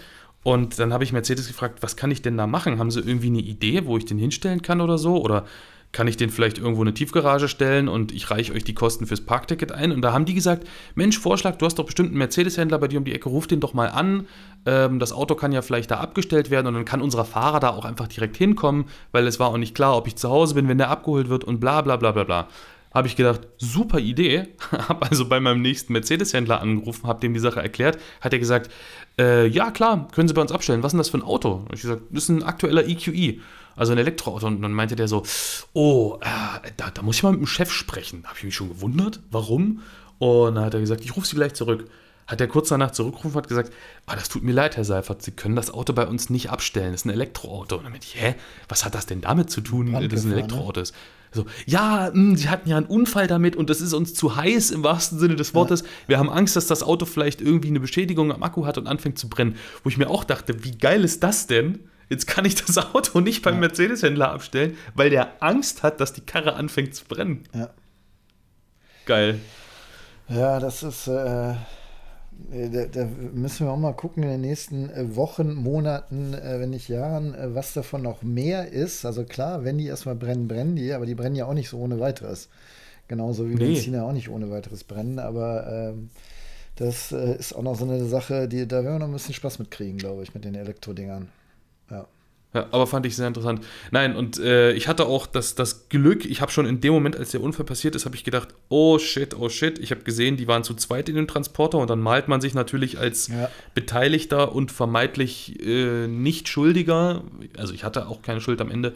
Und dann habe ich Mercedes gefragt, was kann ich denn da machen? Haben sie irgendwie eine Idee, wo ich den hinstellen kann oder so? Oder kann ich den vielleicht irgendwo in eine Tiefgarage stellen und ich reiche euch die Kosten fürs Parkticket ein? Und da haben die gesagt, Mensch, Vorschlag, du hast doch bestimmt einen Mercedes-Händler bei dir um die Ecke, ruf den doch mal an. Ähm, das Auto kann ja vielleicht da abgestellt werden und dann kann unser Fahrer da auch einfach direkt hinkommen, weil es war auch nicht klar, ob ich zu Hause bin, wenn der abgeholt wird und bla bla bla bla bla. Habe ich gedacht, super Idee. habe also bei meinem nächsten Mercedes-Händler angerufen, habe dem die Sache erklärt. Hat er gesagt, äh, ja klar, können Sie bei uns abstellen. Was ist denn das für ein Auto? Und ich gesagt, das ist ein aktueller EQE also ein Elektroauto. Und dann meinte der so, oh, äh, da, da, muss ich mal mit dem Chef sprechen. Da habe ich mich schon gewundert, warum? Und dann hat er gesagt, ich rufe Sie gleich zurück. Hat er kurz danach zurückgerufen und hat gesagt, ah, das tut mir leid, Herr Seifert, Sie können das Auto bei uns nicht abstellen. Das ist ein Elektroauto. Und dann meinte ich, hä, was hat das denn damit zu tun, dass es ein ne? Elektroauto ist? So, ja, mh, hm, sie hatten ja einen Unfall damit und das ist uns zu heiß im wahrsten Sinne des Wortes. Ja. Wir haben Angst, dass das Auto vielleicht irgendwie eine Beschädigung am Akku hat und anfängt zu brennen. Wo ich mir auch dachte, wie geil ist das denn? Jetzt kann ich das Auto nicht beim ja. Mercedes-Händler abstellen, weil der Angst hat, dass die Karre anfängt zu brennen. Ja. Geil. Ja, das ist. Äh, da, da, müssen wir auch mal gucken in den nächsten äh, Wochen, Monaten, äh, wenn nicht Jahren, äh, was davon noch mehr ist. Also klar, wenn die erstmal brennen, brennen die, aber die brennen ja auch nicht so ohne weiteres. Genauso wie nee. Benziner auch nicht ohne weiteres brennen, aber ähm, das äh, ist auch noch so eine Sache, die, da werden wir noch ein bisschen Spaß mit kriegen, glaube ich, mit den Elektrodingern. Ja. Ja, aber fand ich sehr interessant. Nein, und äh, ich hatte auch das, das Glück, ich habe schon in dem Moment, als der Unfall passiert ist, habe ich gedacht, oh shit, oh shit. Ich habe gesehen, die waren zu zweit in dem Transporter und dann malt man sich natürlich als ja. Beteiligter und vermeintlich äh, nicht Schuldiger, also ich hatte auch keine Schuld am Ende,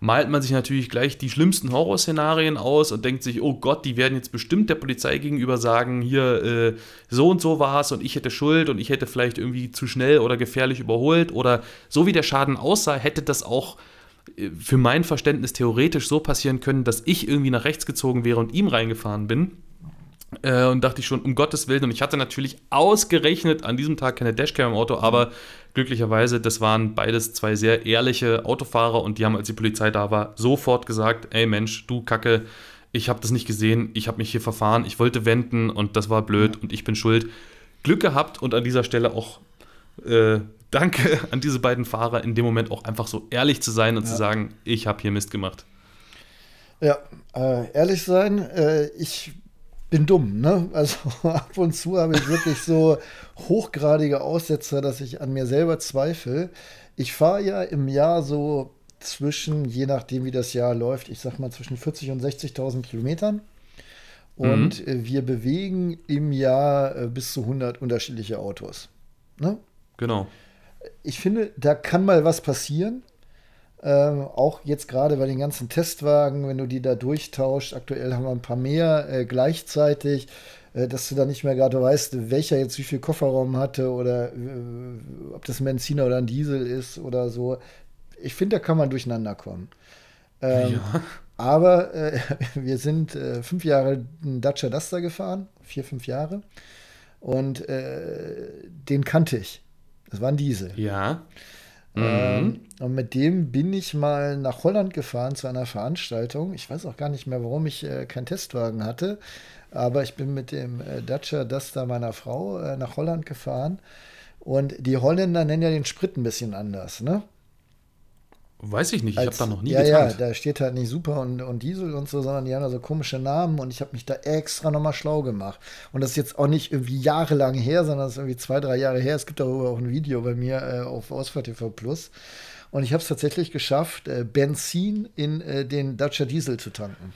malt man sich natürlich gleich die schlimmsten Horrorszenarien aus und denkt sich, oh Gott, die werden jetzt bestimmt der Polizei gegenüber sagen, hier äh, so und so war es und ich hätte Schuld und ich hätte vielleicht irgendwie zu schnell oder gefährlich überholt oder so wie der Schaden aussah, hätte das auch äh, für mein Verständnis theoretisch so passieren können, dass ich irgendwie nach rechts gezogen wäre und ihm reingefahren bin. Äh, und dachte ich schon, um Gottes Willen. Und ich hatte natürlich ausgerechnet an diesem Tag keine Dashcam im Auto, aber glücklicherweise, das waren beides zwei sehr ehrliche Autofahrer und die haben, als die Polizei da war, sofort gesagt: Ey Mensch, du Kacke, ich habe das nicht gesehen, ich habe mich hier verfahren, ich wollte wenden und das war blöd und ich bin schuld. Glück gehabt und an dieser Stelle auch äh, Danke an diese beiden Fahrer, in dem Moment auch einfach so ehrlich zu sein und ja. zu sagen: Ich habe hier Mist gemacht. Ja, äh, ehrlich sein, äh, ich bin dumm, ne? Also ab und zu habe ich wirklich so hochgradige Aussetzer, dass ich an mir selber zweifle. Ich fahre ja im Jahr so zwischen, je nachdem wie das Jahr läuft, ich sag mal zwischen 40 und 60.000 Kilometern. Und mhm. wir bewegen im Jahr äh, bis zu 100 unterschiedliche Autos. Ne? Genau. Ich finde, da kann mal was passieren. Ähm, auch jetzt gerade bei den ganzen Testwagen, wenn du die da durchtauscht, aktuell haben wir ein paar mehr äh, gleichzeitig, äh, dass du da nicht mehr gerade weißt, welcher jetzt wie viel Kofferraum hatte oder äh, ob das ein Benziner oder ein Diesel ist oder so. Ich finde, da kann man durcheinander kommen. Ähm, ja. Aber äh, wir sind äh, fünf Jahre einen Dacia Duster gefahren, vier, fünf Jahre. Und äh, den kannte ich. Das war ein Diesel. Ja. Ähm, mhm. und mit dem bin ich mal nach Holland gefahren zu einer Veranstaltung. Ich weiß auch gar nicht mehr, warum ich äh, keinen Testwagen hatte. Aber ich bin mit dem äh, Dacia Duster meiner Frau äh, nach Holland gefahren. Und die Holländer nennen ja den Sprit ein bisschen anders, ne? Weiß ich nicht, ich habe da noch nie ja, getankt. Ja, da steht halt nicht Super und, und Diesel und so, sondern die haben da so komische Namen und ich habe mich da extra nochmal schlau gemacht. Und das ist jetzt auch nicht irgendwie jahrelang her, sondern das ist irgendwie zwei, drei Jahre her. Es gibt darüber auch ein Video bei mir äh, auf Ausfahrt TV Plus. Und ich habe es tatsächlich geschafft, äh, Benzin in äh, den Dacia Diesel zu tanken.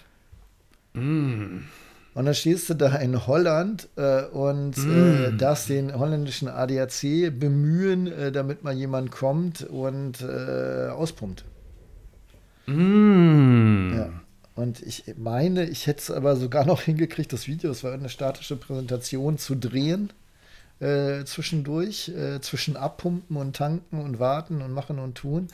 Mm. Und dann stehst du da in Holland äh, und mm. äh, darfst den holländischen ADAC bemühen, äh, damit mal jemand kommt und äh, auspumpt. Mm. Ja. Und ich meine, ich hätte es aber sogar noch hingekriegt, das Video, es war eine statische Präsentation, zu drehen äh, zwischendurch, äh, zwischen Abpumpen und Tanken und Warten und Machen und Tun.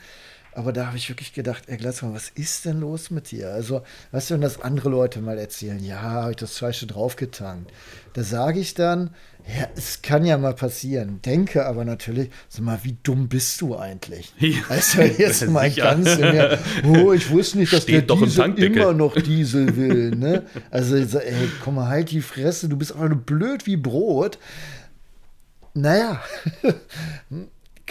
Aber da habe ich wirklich gedacht, ey Glatzmann, was ist denn los mit dir? Also, weißt du, wenn das andere Leute mal erzählen, ja, habe ich das Falsche draufgetankt. Da sage ich dann, ja, es kann ja mal passieren. Denke aber natürlich, sag mal, wie dumm bist du eigentlich? Ja, also jetzt mal ganz in mir, oh, ich wusste nicht, dass Steht der Diesel immer noch Diesel will. Ne? Also, ey, komm mal, halt die Fresse, du bist einfach nur blöd wie Brot. Naja,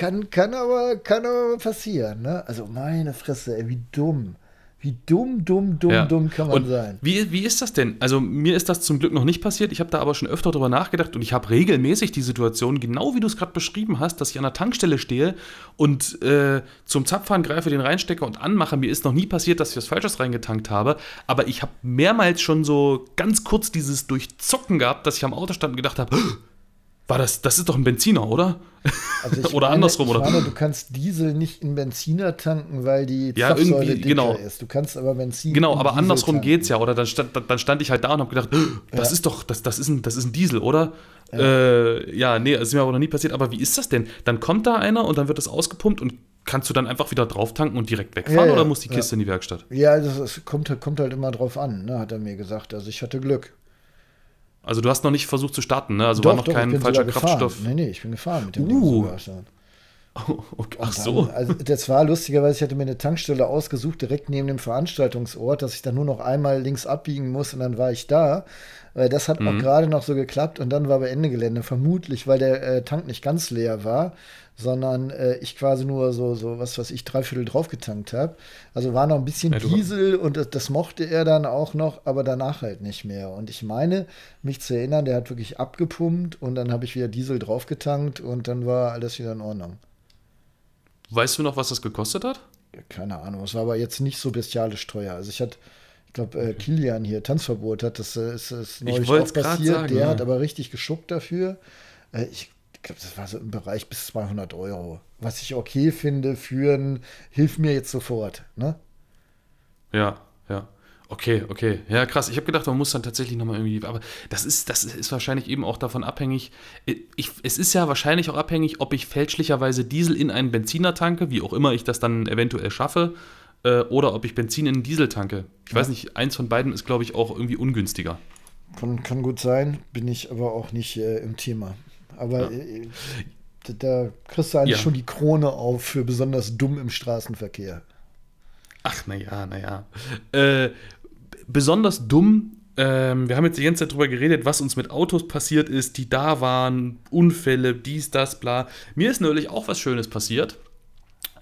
kann, kann, aber, kann aber passieren. Ne? Also meine Fresse, ey, wie dumm. Wie dumm, dumm, dumm, ja. dumm kann man und sein. Wie, wie ist das denn? Also mir ist das zum Glück noch nicht passiert. Ich habe da aber schon öfter darüber nachgedacht und ich habe regelmäßig die Situation, genau wie du es gerade beschrieben hast, dass ich an der Tankstelle stehe und äh, zum Zapfhahn greife, den reinstecke und anmache. Mir ist noch nie passiert, dass ich was Falsches reingetankt habe, aber ich habe mehrmals schon so ganz kurz dieses Durchzocken gehabt, dass ich am Auto stand und gedacht habe, war das, das ist doch ein Benziner, oder? Also oder meine, andersrum, oder? Meine, du kannst Diesel nicht in Benziner tanken, weil die ja, Zapfsäule dicker genau. ist. Du kannst aber Benzin. Genau, aber Diesel andersrum tanken. geht's ja, oder? Dann stand, dann stand ich halt da und habe gedacht, das ja. ist doch, das, das, ist ein, das ist ein Diesel, oder? Ja. Äh, ja, nee, das ist mir aber noch nie passiert. Aber wie ist das denn? Dann kommt da einer und dann wird das ausgepumpt und kannst du dann einfach wieder drauf tanken und direkt wegfahren ja, oder muss die Kiste in die Werkstatt? Ja, das, das kommt, kommt halt immer drauf an, ne, hat er mir gesagt. Also ich hatte Glück. Also du hast noch nicht versucht zu starten, ne? Also doch, war noch doch, kein falscher Kraftstoff. Nee, nee, ich bin gefahren mit dem uh. Ding sogar Oh, okay. Ach so. Dann, also das war lustigerweise, ich hatte mir eine Tankstelle ausgesucht, direkt neben dem Veranstaltungsort, dass ich dann nur noch einmal links abbiegen muss und dann war ich da. Das hat mhm. auch gerade noch so geklappt und dann war bei Ende Gelände, vermutlich, weil der äh, Tank nicht ganz leer war sondern äh, ich quasi nur so, so was was ich, drei Viertel draufgetankt habe. Also war noch ein bisschen ja, Diesel und das, das, mochte er dann auch noch, aber danach halt nicht mehr. Und ich meine, mich zu erinnern, der hat wirklich abgepumpt und dann habe ich wieder Diesel draufgetankt und dann war alles wieder in Ordnung. Weißt du noch, was das gekostet hat? Keine Ahnung, es war aber jetzt nicht so bestialisch teuer. Also ich hatte ich glaube, äh, Kilian hier Tanzverbot hat, das äh, ist, ist neulich auch passiert. Sagen, der ja. hat aber richtig geschuckt dafür. Äh, ich ich glaube, das war so im Bereich bis 200 Euro. Was ich okay finde für ein Hilf mir jetzt sofort. Ne? Ja, ja. Okay, okay. Ja, krass. Ich habe gedacht, man muss dann tatsächlich nochmal irgendwie. Aber das ist, das ist wahrscheinlich eben auch davon abhängig. Ich, es ist ja wahrscheinlich auch abhängig, ob ich fälschlicherweise Diesel in einen Benziner tanke, wie auch immer ich das dann eventuell schaffe, äh, oder ob ich Benzin in einen Diesel tanke. Ich ja. weiß nicht, eins von beiden ist, glaube ich, auch irgendwie ungünstiger. Kann, kann gut sein, bin ich aber auch nicht äh, im Thema. Aber ja. Äh, da kriegst du eigentlich ja. schon die Krone auf für besonders dumm im Straßenverkehr. Ach, naja, naja. Äh, besonders dumm, ähm, wir haben jetzt die ganze Zeit drüber geredet, was uns mit Autos passiert ist, die da waren, Unfälle, dies, das, bla. Mir ist neulich auch was Schönes passiert.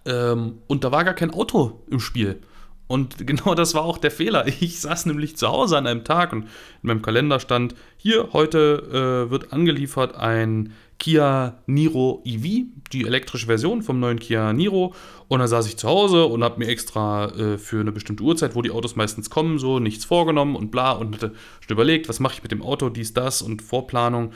Ähm, und da war gar kein Auto im Spiel. Und genau das war auch der Fehler. Ich saß nämlich zu Hause an einem Tag und in meinem Kalender stand, hier, heute äh, wird angeliefert ein Kia Niro EV, die elektrische Version vom neuen Kia Niro. Und dann saß ich zu Hause und habe mir extra äh, für eine bestimmte Uhrzeit, wo die Autos meistens kommen, so nichts vorgenommen und bla und hatte schon überlegt, was mache ich mit dem Auto, dies, das und Vorplanung.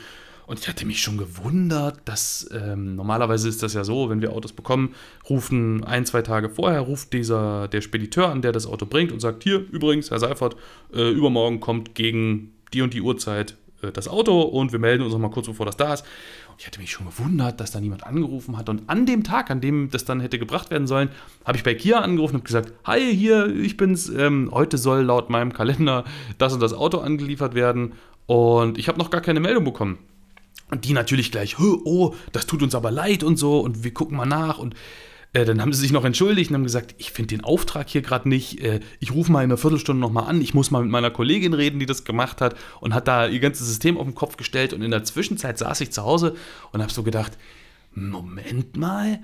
Und ich hatte mich schon gewundert, dass ähm, normalerweise ist das ja so, wenn wir Autos bekommen, rufen ein, zwei Tage vorher, ruft dieser, der Spediteur an, der das Auto bringt und sagt, hier übrigens, Herr Seifert, äh, übermorgen kommt gegen die und die Uhrzeit äh, das Auto und wir melden uns noch mal kurz, bevor das da ist. Und ich hatte mich schon gewundert, dass da niemand angerufen hat. Und an dem Tag, an dem das dann hätte gebracht werden sollen, habe ich bei Kia angerufen und gesagt, hi, hier, ich bin's. Ähm, heute soll laut meinem Kalender das und das Auto angeliefert werden. Und ich habe noch gar keine Meldung bekommen. Und die natürlich gleich, oh, das tut uns aber leid und so und wir gucken mal nach. Und äh, dann haben sie sich noch entschuldigt und haben gesagt, ich finde den Auftrag hier gerade nicht, äh, ich rufe mal in einer Viertelstunde nochmal an, ich muss mal mit meiner Kollegin reden, die das gemacht hat. Und hat da ihr ganzes System auf den Kopf gestellt. Und in der Zwischenzeit saß ich zu Hause und habe so gedacht, Moment mal,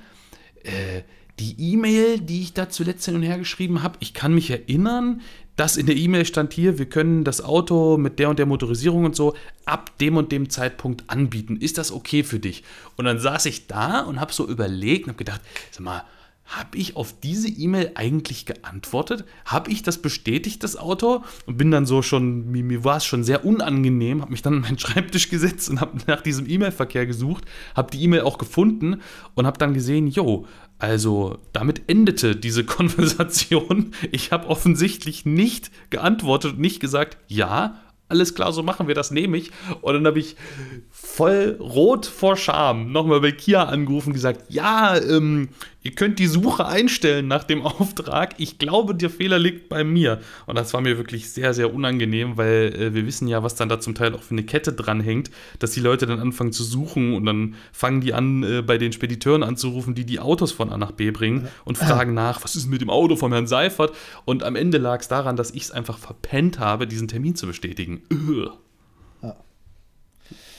äh, die E-Mail, die ich da zuletzt hin und her geschrieben habe, ich kann mich erinnern, dass in der E-Mail stand hier, wir können das Auto mit der und der Motorisierung und so ab dem und dem Zeitpunkt anbieten. Ist das okay für dich? Und dann saß ich da und habe so überlegt und habe gedacht, sag mal, habe ich auf diese E-Mail eigentlich geantwortet? Habe ich das bestätigt, das Auto? Und bin dann so schon, mir, mir war es schon sehr unangenehm, habe mich dann an meinen Schreibtisch gesetzt und habe nach diesem E-Mail-Verkehr gesucht, habe die E-Mail auch gefunden und habe dann gesehen, jo, also damit endete diese Konversation. Ich habe offensichtlich nicht geantwortet, nicht gesagt, ja, alles klar, so machen wir das, nehme ich. Und dann habe ich voll rot vor Scham nochmal bei Kia angerufen und gesagt, ja, ähm, ihr könnt die Suche einstellen nach dem Auftrag. Ich glaube, der Fehler liegt bei mir. Und das war mir wirklich sehr, sehr unangenehm, weil äh, wir wissen ja, was dann da zum Teil auch für eine Kette dranhängt, dass die Leute dann anfangen zu suchen und dann fangen die an, äh, bei den Spediteuren anzurufen, die die Autos von A nach B bringen und fragen nach, was ist mit dem Auto von Herrn Seifert? Und am Ende lag es daran, dass ich es einfach verpennt habe, diesen Termin zu bestätigen.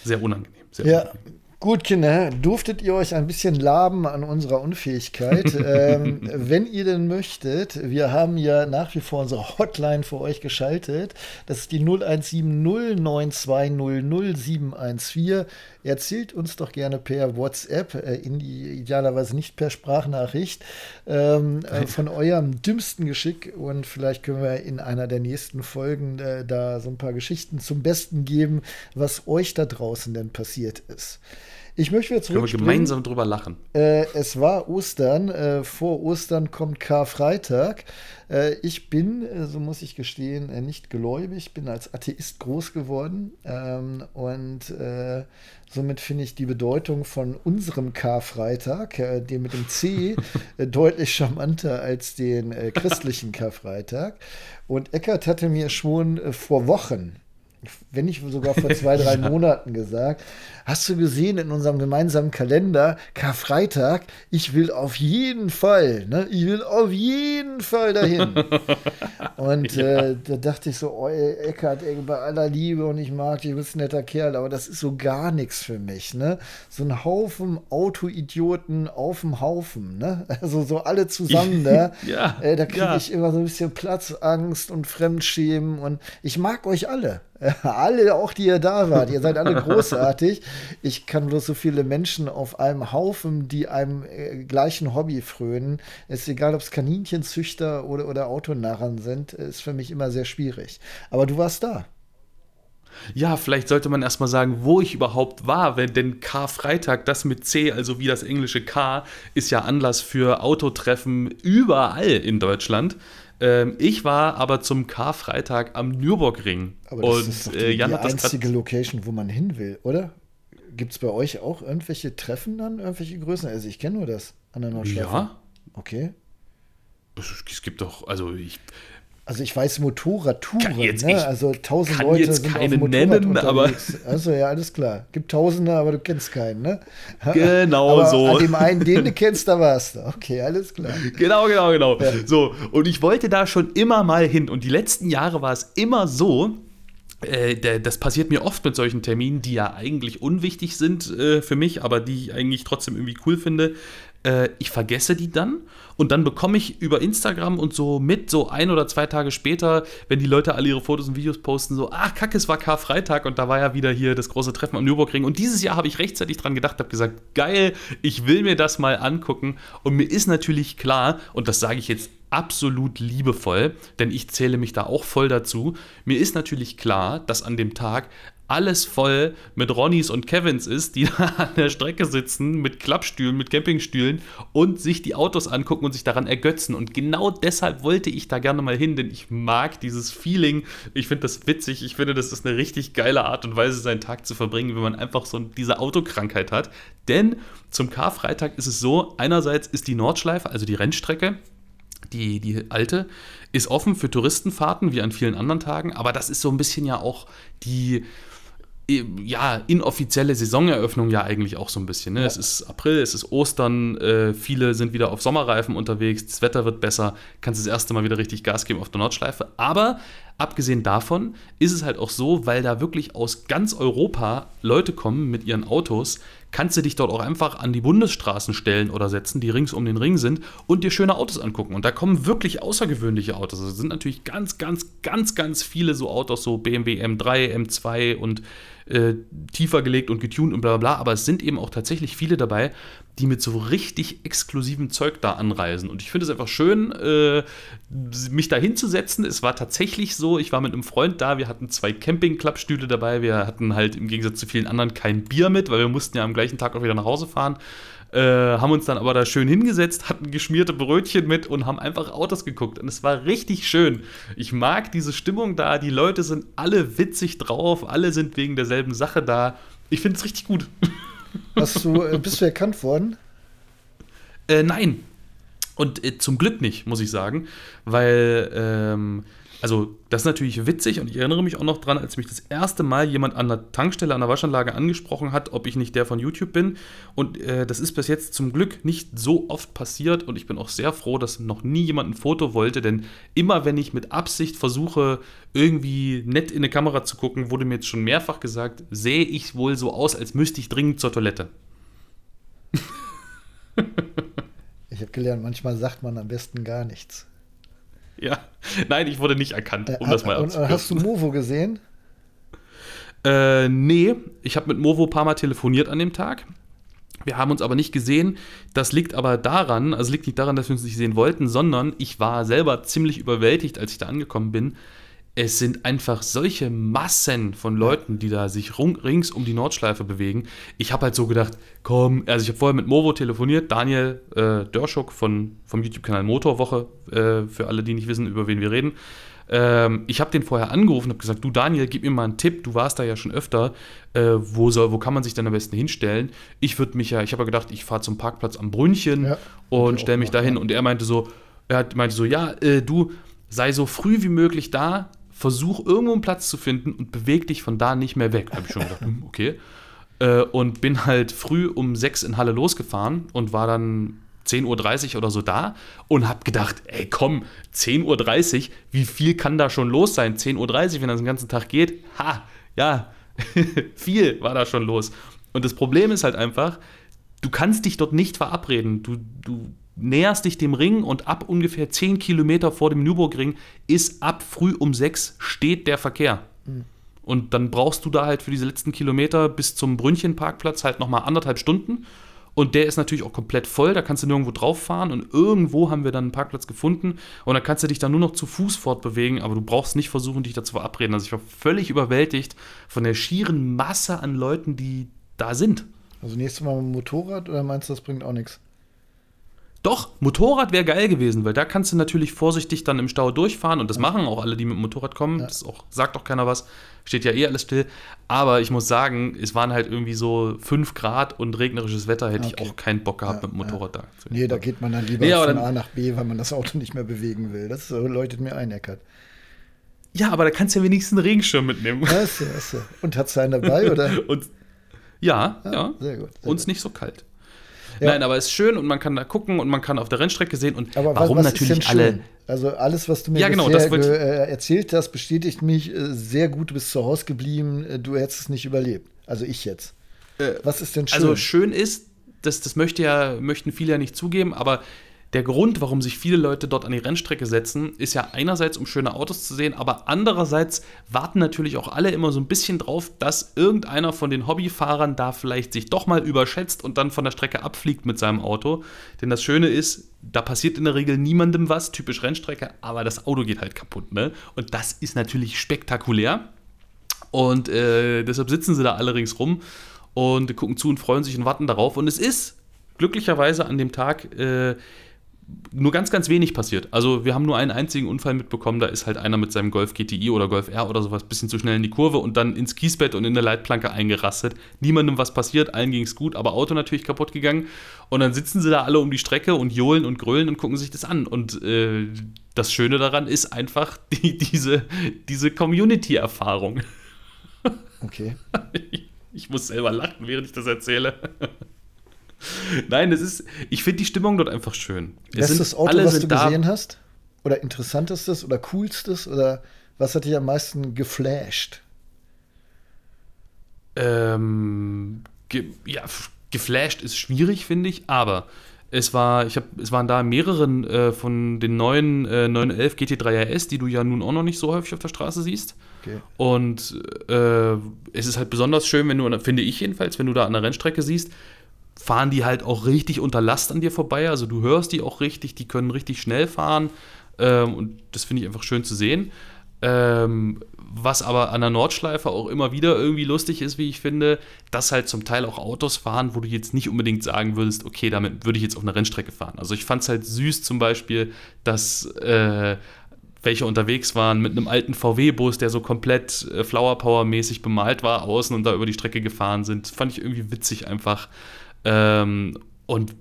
Sehr unangenehm. Sehr ja, unangenehm. Gut, Kinder, durftet ihr euch ein bisschen laben an unserer Unfähigkeit? ähm, wenn ihr denn möchtet, wir haben ja nach wie vor unsere Hotline für euch geschaltet. Das ist die 0170 9200714. Erzählt uns doch gerne per WhatsApp, äh, idealerweise nicht per Sprachnachricht, ähm, äh, von eurem dümmsten Geschick und vielleicht können wir in einer der nächsten Folgen äh, da so ein paar Geschichten zum Besten geben, was euch da draußen denn passiert ist. Ich möchte wieder zurück. Können wir gemeinsam drüber lachen. Äh, es war Ostern. Äh, vor Ostern kommt Karfreitag. Äh, ich bin, äh, so muss ich gestehen, äh, nicht gläubig. Bin als Atheist groß geworden. Ähm, und äh, somit finde ich die Bedeutung von unserem Karfreitag, dem mit dem C, deutlich charmanter als den christlichen Karfreitag. Und Eckert hatte mir schon vor Wochen wenn nicht sogar vor zwei, drei ja. Monaten gesagt. Hast du gesehen in unserem gemeinsamen Kalender, Karfreitag, ich will auf jeden Fall, ne, ich will auf jeden Fall dahin. und ja. äh, da dachte ich so, oh, Eckart, ey, bei aller Liebe und ich mag dich, du bist ein netter Kerl, aber das ist so gar nichts für mich. Ne? So ein Haufen Autoidioten auf dem Haufen. Ne? Also so alle zusammen da. ja. Äh, da kriege ich immer so ein bisschen Platzangst und Fremdschämen und ich mag euch alle. alle, auch die ihr da wart, ihr seid alle großartig. Ich kann bloß so viele Menschen auf einem Haufen, die einem äh, gleichen Hobby frönen. Es ist egal, ob es Kaninchenzüchter oder, oder Autonarren sind, ist für mich immer sehr schwierig. Aber du warst da. Ja, vielleicht sollte man erstmal sagen, wo ich überhaupt war, wenn denn Karfreitag, das mit C, also wie das englische K, ist ja Anlass für Autotreffen überall in Deutschland. Ähm, ich war aber zum Karfreitag am Nürburgring. Aber das und, ist doch die, äh, Jan die einzige Location, wo man hin will, oder? Gibt es bei euch auch irgendwelche Treffen dann, irgendwelche Größen? Also ich kenne nur das an der Nordschleife. Ja. Okay. Es gibt doch, also ich also ich weiß Motorradtouren, jetzt, ne? also tausend Leute jetzt sind keine auf nennen, unterwegs. aber also ja, alles klar. Gibt Tausende, aber du kennst keinen, ne? Genau aber so. An dem einen, den du kennst, da warst du. Okay, alles klar. Genau, genau, genau. Ja. So und ich wollte da schon immer mal hin und die letzten Jahre war es immer so, äh, das passiert mir oft mit solchen Terminen, die ja eigentlich unwichtig sind äh, für mich, aber die ich eigentlich trotzdem irgendwie cool finde. Äh, ich vergesse die dann und dann bekomme ich über Instagram und so mit, so ein oder zwei Tage später, wenn die Leute alle ihre Fotos und Videos posten, so, ach kacke, es war Karfreitag und da war ja wieder hier das große Treffen am Nürburgring. Und dieses Jahr habe ich rechtzeitig dran gedacht, habe gesagt, geil, ich will mir das mal angucken. Und mir ist natürlich klar, und das sage ich jetzt absolut liebevoll, denn ich zähle mich da auch voll dazu. Mir ist natürlich klar, dass an dem Tag alles voll mit Ronnys und Kevins ist, die da an der Strecke sitzen mit Klappstühlen, mit Campingstühlen und sich die Autos angucken und sich daran ergötzen. Und genau deshalb wollte ich da gerne mal hin, denn ich mag dieses Feeling. Ich finde das witzig. Ich finde, das ist eine richtig geile Art und Weise, seinen Tag zu verbringen, wenn man einfach so diese Autokrankheit hat. Denn zum Karfreitag ist es so, einerseits ist die Nordschleife, also die Rennstrecke, die, die alte, ist offen für Touristenfahrten, wie an vielen anderen Tagen, aber das ist so ein bisschen ja auch die, ja, inoffizielle Saisoneröffnung ja eigentlich auch so ein bisschen. Ne? Ja. Es ist April, es ist Ostern, äh, viele sind wieder auf Sommerreifen unterwegs, das Wetter wird besser, kannst das erste Mal wieder richtig Gas geben auf der Nordschleife. Aber abgesehen davon ist es halt auch so, weil da wirklich aus ganz Europa Leute kommen mit ihren Autos, kannst du dich dort auch einfach an die Bundesstraßen stellen oder setzen, die rings um den Ring sind und dir schöne Autos angucken. Und da kommen wirklich außergewöhnliche Autos. Also es sind natürlich ganz, ganz, ganz, ganz viele so Autos, so BMW M3, M2 und äh, tiefer gelegt und getuned und bla bla bla, aber es sind eben auch tatsächlich viele dabei, die mit so richtig exklusivem Zeug da anreisen. Und ich finde es einfach schön, äh, mich da hinzusetzen. Es war tatsächlich so, ich war mit einem Freund da, wir hatten zwei Camping-Klappstühle dabei, wir hatten halt im Gegensatz zu vielen anderen kein Bier mit, weil wir mussten ja am gleichen Tag auch wieder nach Hause fahren. Äh, haben uns dann aber da schön hingesetzt, hatten geschmierte Brötchen mit und haben einfach Autos geguckt. Und es war richtig schön. Ich mag diese Stimmung da. Die Leute sind alle witzig drauf, alle sind wegen derselben Sache da. Ich finde es richtig gut. Hast du, äh, bist du erkannt worden? Äh, nein, Und äh, zum Glück nicht, muss ich sagen, weil ähm, also, das ist natürlich witzig und ich erinnere mich auch noch dran, als mich das erste Mal jemand an der Tankstelle, an der Waschanlage angesprochen hat, ob ich nicht der von YouTube bin. Und äh, das ist bis jetzt zum Glück nicht so oft passiert und ich bin auch sehr froh, dass noch nie jemand ein Foto wollte, denn immer wenn ich mit Absicht versuche, irgendwie nett in eine Kamera zu gucken, wurde mir jetzt schon mehrfach gesagt, sehe ich wohl so aus, als müsste ich dringend zur Toilette. ich habe gelernt, manchmal sagt man am besten gar nichts. Ja, nein, ich wurde nicht erkannt, um äh, das mal Und hast du Movo gesehen? Äh, nee, ich habe mit Movo ein paar Mal telefoniert an dem Tag. Wir haben uns aber nicht gesehen. Das liegt aber daran, also liegt nicht daran, dass wir uns nicht sehen wollten, sondern ich war selber ziemlich überwältigt, als ich da angekommen bin, es sind einfach solche Massen von Leuten, die da sich rings um die Nordschleife bewegen. Ich habe halt so gedacht, komm, also ich habe vorher mit Movo telefoniert, Daniel äh, Dörschuk von, vom YouTube-Kanal Motorwoche, äh, für alle, die nicht wissen, über wen wir reden. Ähm, ich habe den vorher angerufen und habe gesagt, du Daniel, gib mir mal einen Tipp, du warst da ja schon öfter, äh, wo, soll, wo kann man sich denn am besten hinstellen? Ich würde mich ja, ich habe ja gedacht, ich fahre zum Parkplatz am Brünnchen ja, und stelle mich dahin und er meinte so, er meinte so, ja, äh, du sei so früh wie möglich da, versuch irgendwo einen Platz zu finden und beweg dich von da nicht mehr weg. Habe ich schon gedacht, hm, okay. Äh, und bin halt früh um sechs in Halle losgefahren und war dann 10.30 Uhr oder so da und habe gedacht, ey komm, 10.30 Uhr, wie viel kann da schon los sein? 10.30 Uhr, wenn das den ganzen Tag geht? Ha, ja, viel war da schon los. Und das Problem ist halt einfach, du kannst dich dort nicht verabreden. Du, du näherst dich dem Ring und ab ungefähr 10 Kilometer vor dem Nürburgring ist ab früh um 6 steht der Verkehr. Mhm. Und dann brauchst du da halt für diese letzten Kilometer bis zum Brünnchen-Parkplatz halt nochmal anderthalb Stunden. Und der ist natürlich auch komplett voll, da kannst du nirgendwo drauf fahren. Und irgendwo haben wir dann einen Parkplatz gefunden. Und dann kannst du dich dann nur noch zu Fuß fortbewegen, aber du brauchst nicht versuchen, dich da zu verabreden. Also ich war völlig überwältigt von der schieren Masse an Leuten, die da sind. Also nächstes Mal mit dem Motorrad oder meinst du, das bringt auch nichts? Doch, Motorrad wäre geil gewesen, weil da kannst du natürlich vorsichtig dann im Stau durchfahren und das machen auch alle, die mit dem Motorrad kommen. Ja. Das auch, sagt auch keiner was, steht ja eh alles still. Aber ich muss sagen, es waren halt irgendwie so 5 Grad und regnerisches Wetter, hätte okay. ich auch keinen Bock gehabt, ja, mit dem Motorrad da Nee, da geht man dann lieber nee, von dann, A nach B, weil man das Auto nicht mehr bewegen will. Das läutet mir ein, Eckert. Ja, aber da kannst du ja wenigstens einen Regenschirm mitnehmen. Ja, ist ja, ist ja. Und hat es einen dabei, oder? und, ja, ja. Sehr gut. Sehr Uns gut. nicht so kalt. Ja. Nein, aber es ist schön und man kann da gucken und man kann auf der Rennstrecke sehen und aber warum was natürlich alle. Also alles, was du mir ja, genau, bisher äh, erzählt hast, bestätigt mich äh, sehr gut. Du bist zu Hause geblieben. Äh, du hättest es nicht überlebt. Also ich jetzt. Äh, was ist denn schön? Also schön ist, das, das möchte ja, möchten viele ja nicht zugeben, aber der Grund, warum sich viele Leute dort an die Rennstrecke setzen, ist ja einerseits, um schöne Autos zu sehen, aber andererseits warten natürlich auch alle immer so ein bisschen drauf, dass irgendeiner von den Hobbyfahrern da vielleicht sich doch mal überschätzt und dann von der Strecke abfliegt mit seinem Auto. Denn das Schöne ist, da passiert in der Regel niemandem was, typisch Rennstrecke, aber das Auto geht halt kaputt. Ne? Und das ist natürlich spektakulär. Und äh, deshalb sitzen sie da alle ringsrum und gucken zu und freuen sich und warten darauf. Und es ist glücklicherweise an dem Tag. Äh, nur ganz, ganz wenig passiert. Also wir haben nur einen einzigen Unfall mitbekommen, da ist halt einer mit seinem Golf GTI oder Golf R oder sowas ein bisschen zu schnell in die Kurve und dann ins Kiesbett und in der Leitplanke eingerastet. Niemandem was passiert, allen ging es gut, aber Auto natürlich kaputt gegangen. Und dann sitzen sie da alle um die Strecke und johlen und grölen und gucken sich das an. Und äh, das Schöne daran ist einfach die, diese, diese Community-Erfahrung. Okay. Ich, ich muss selber lachen, während ich das erzähle. Nein, es ist, ich finde die Stimmung dort einfach schön. Es Bestes Auto, was du gesehen hast? Oder interessantestes oder coolstes? Oder was hat dich am meisten geflasht? Ähm, ge ja, geflasht ist schwierig, finde ich, aber es war, ich habe, es waren da mehrere äh, von den neuen äh, 911 GT3 RS, die du ja nun auch noch nicht so häufig auf der Straße siehst. Okay. Und äh, es ist halt besonders schön, wenn du, finde ich jedenfalls, wenn du da an der Rennstrecke siehst, fahren die halt auch richtig unter Last an dir vorbei. Also du hörst die auch richtig, die können richtig schnell fahren. Ähm, und das finde ich einfach schön zu sehen. Ähm, was aber an der Nordschleife auch immer wieder irgendwie lustig ist, wie ich finde, dass halt zum Teil auch Autos fahren, wo du jetzt nicht unbedingt sagen würdest, okay, damit würde ich jetzt auf einer Rennstrecke fahren. Also ich fand es halt süß zum Beispiel, dass äh, welche unterwegs waren mit einem alten VW-Bus, der so komplett äh, Flower Power-mäßig bemalt war außen und da über die Strecke gefahren sind. Fand ich irgendwie witzig einfach. Ähm, und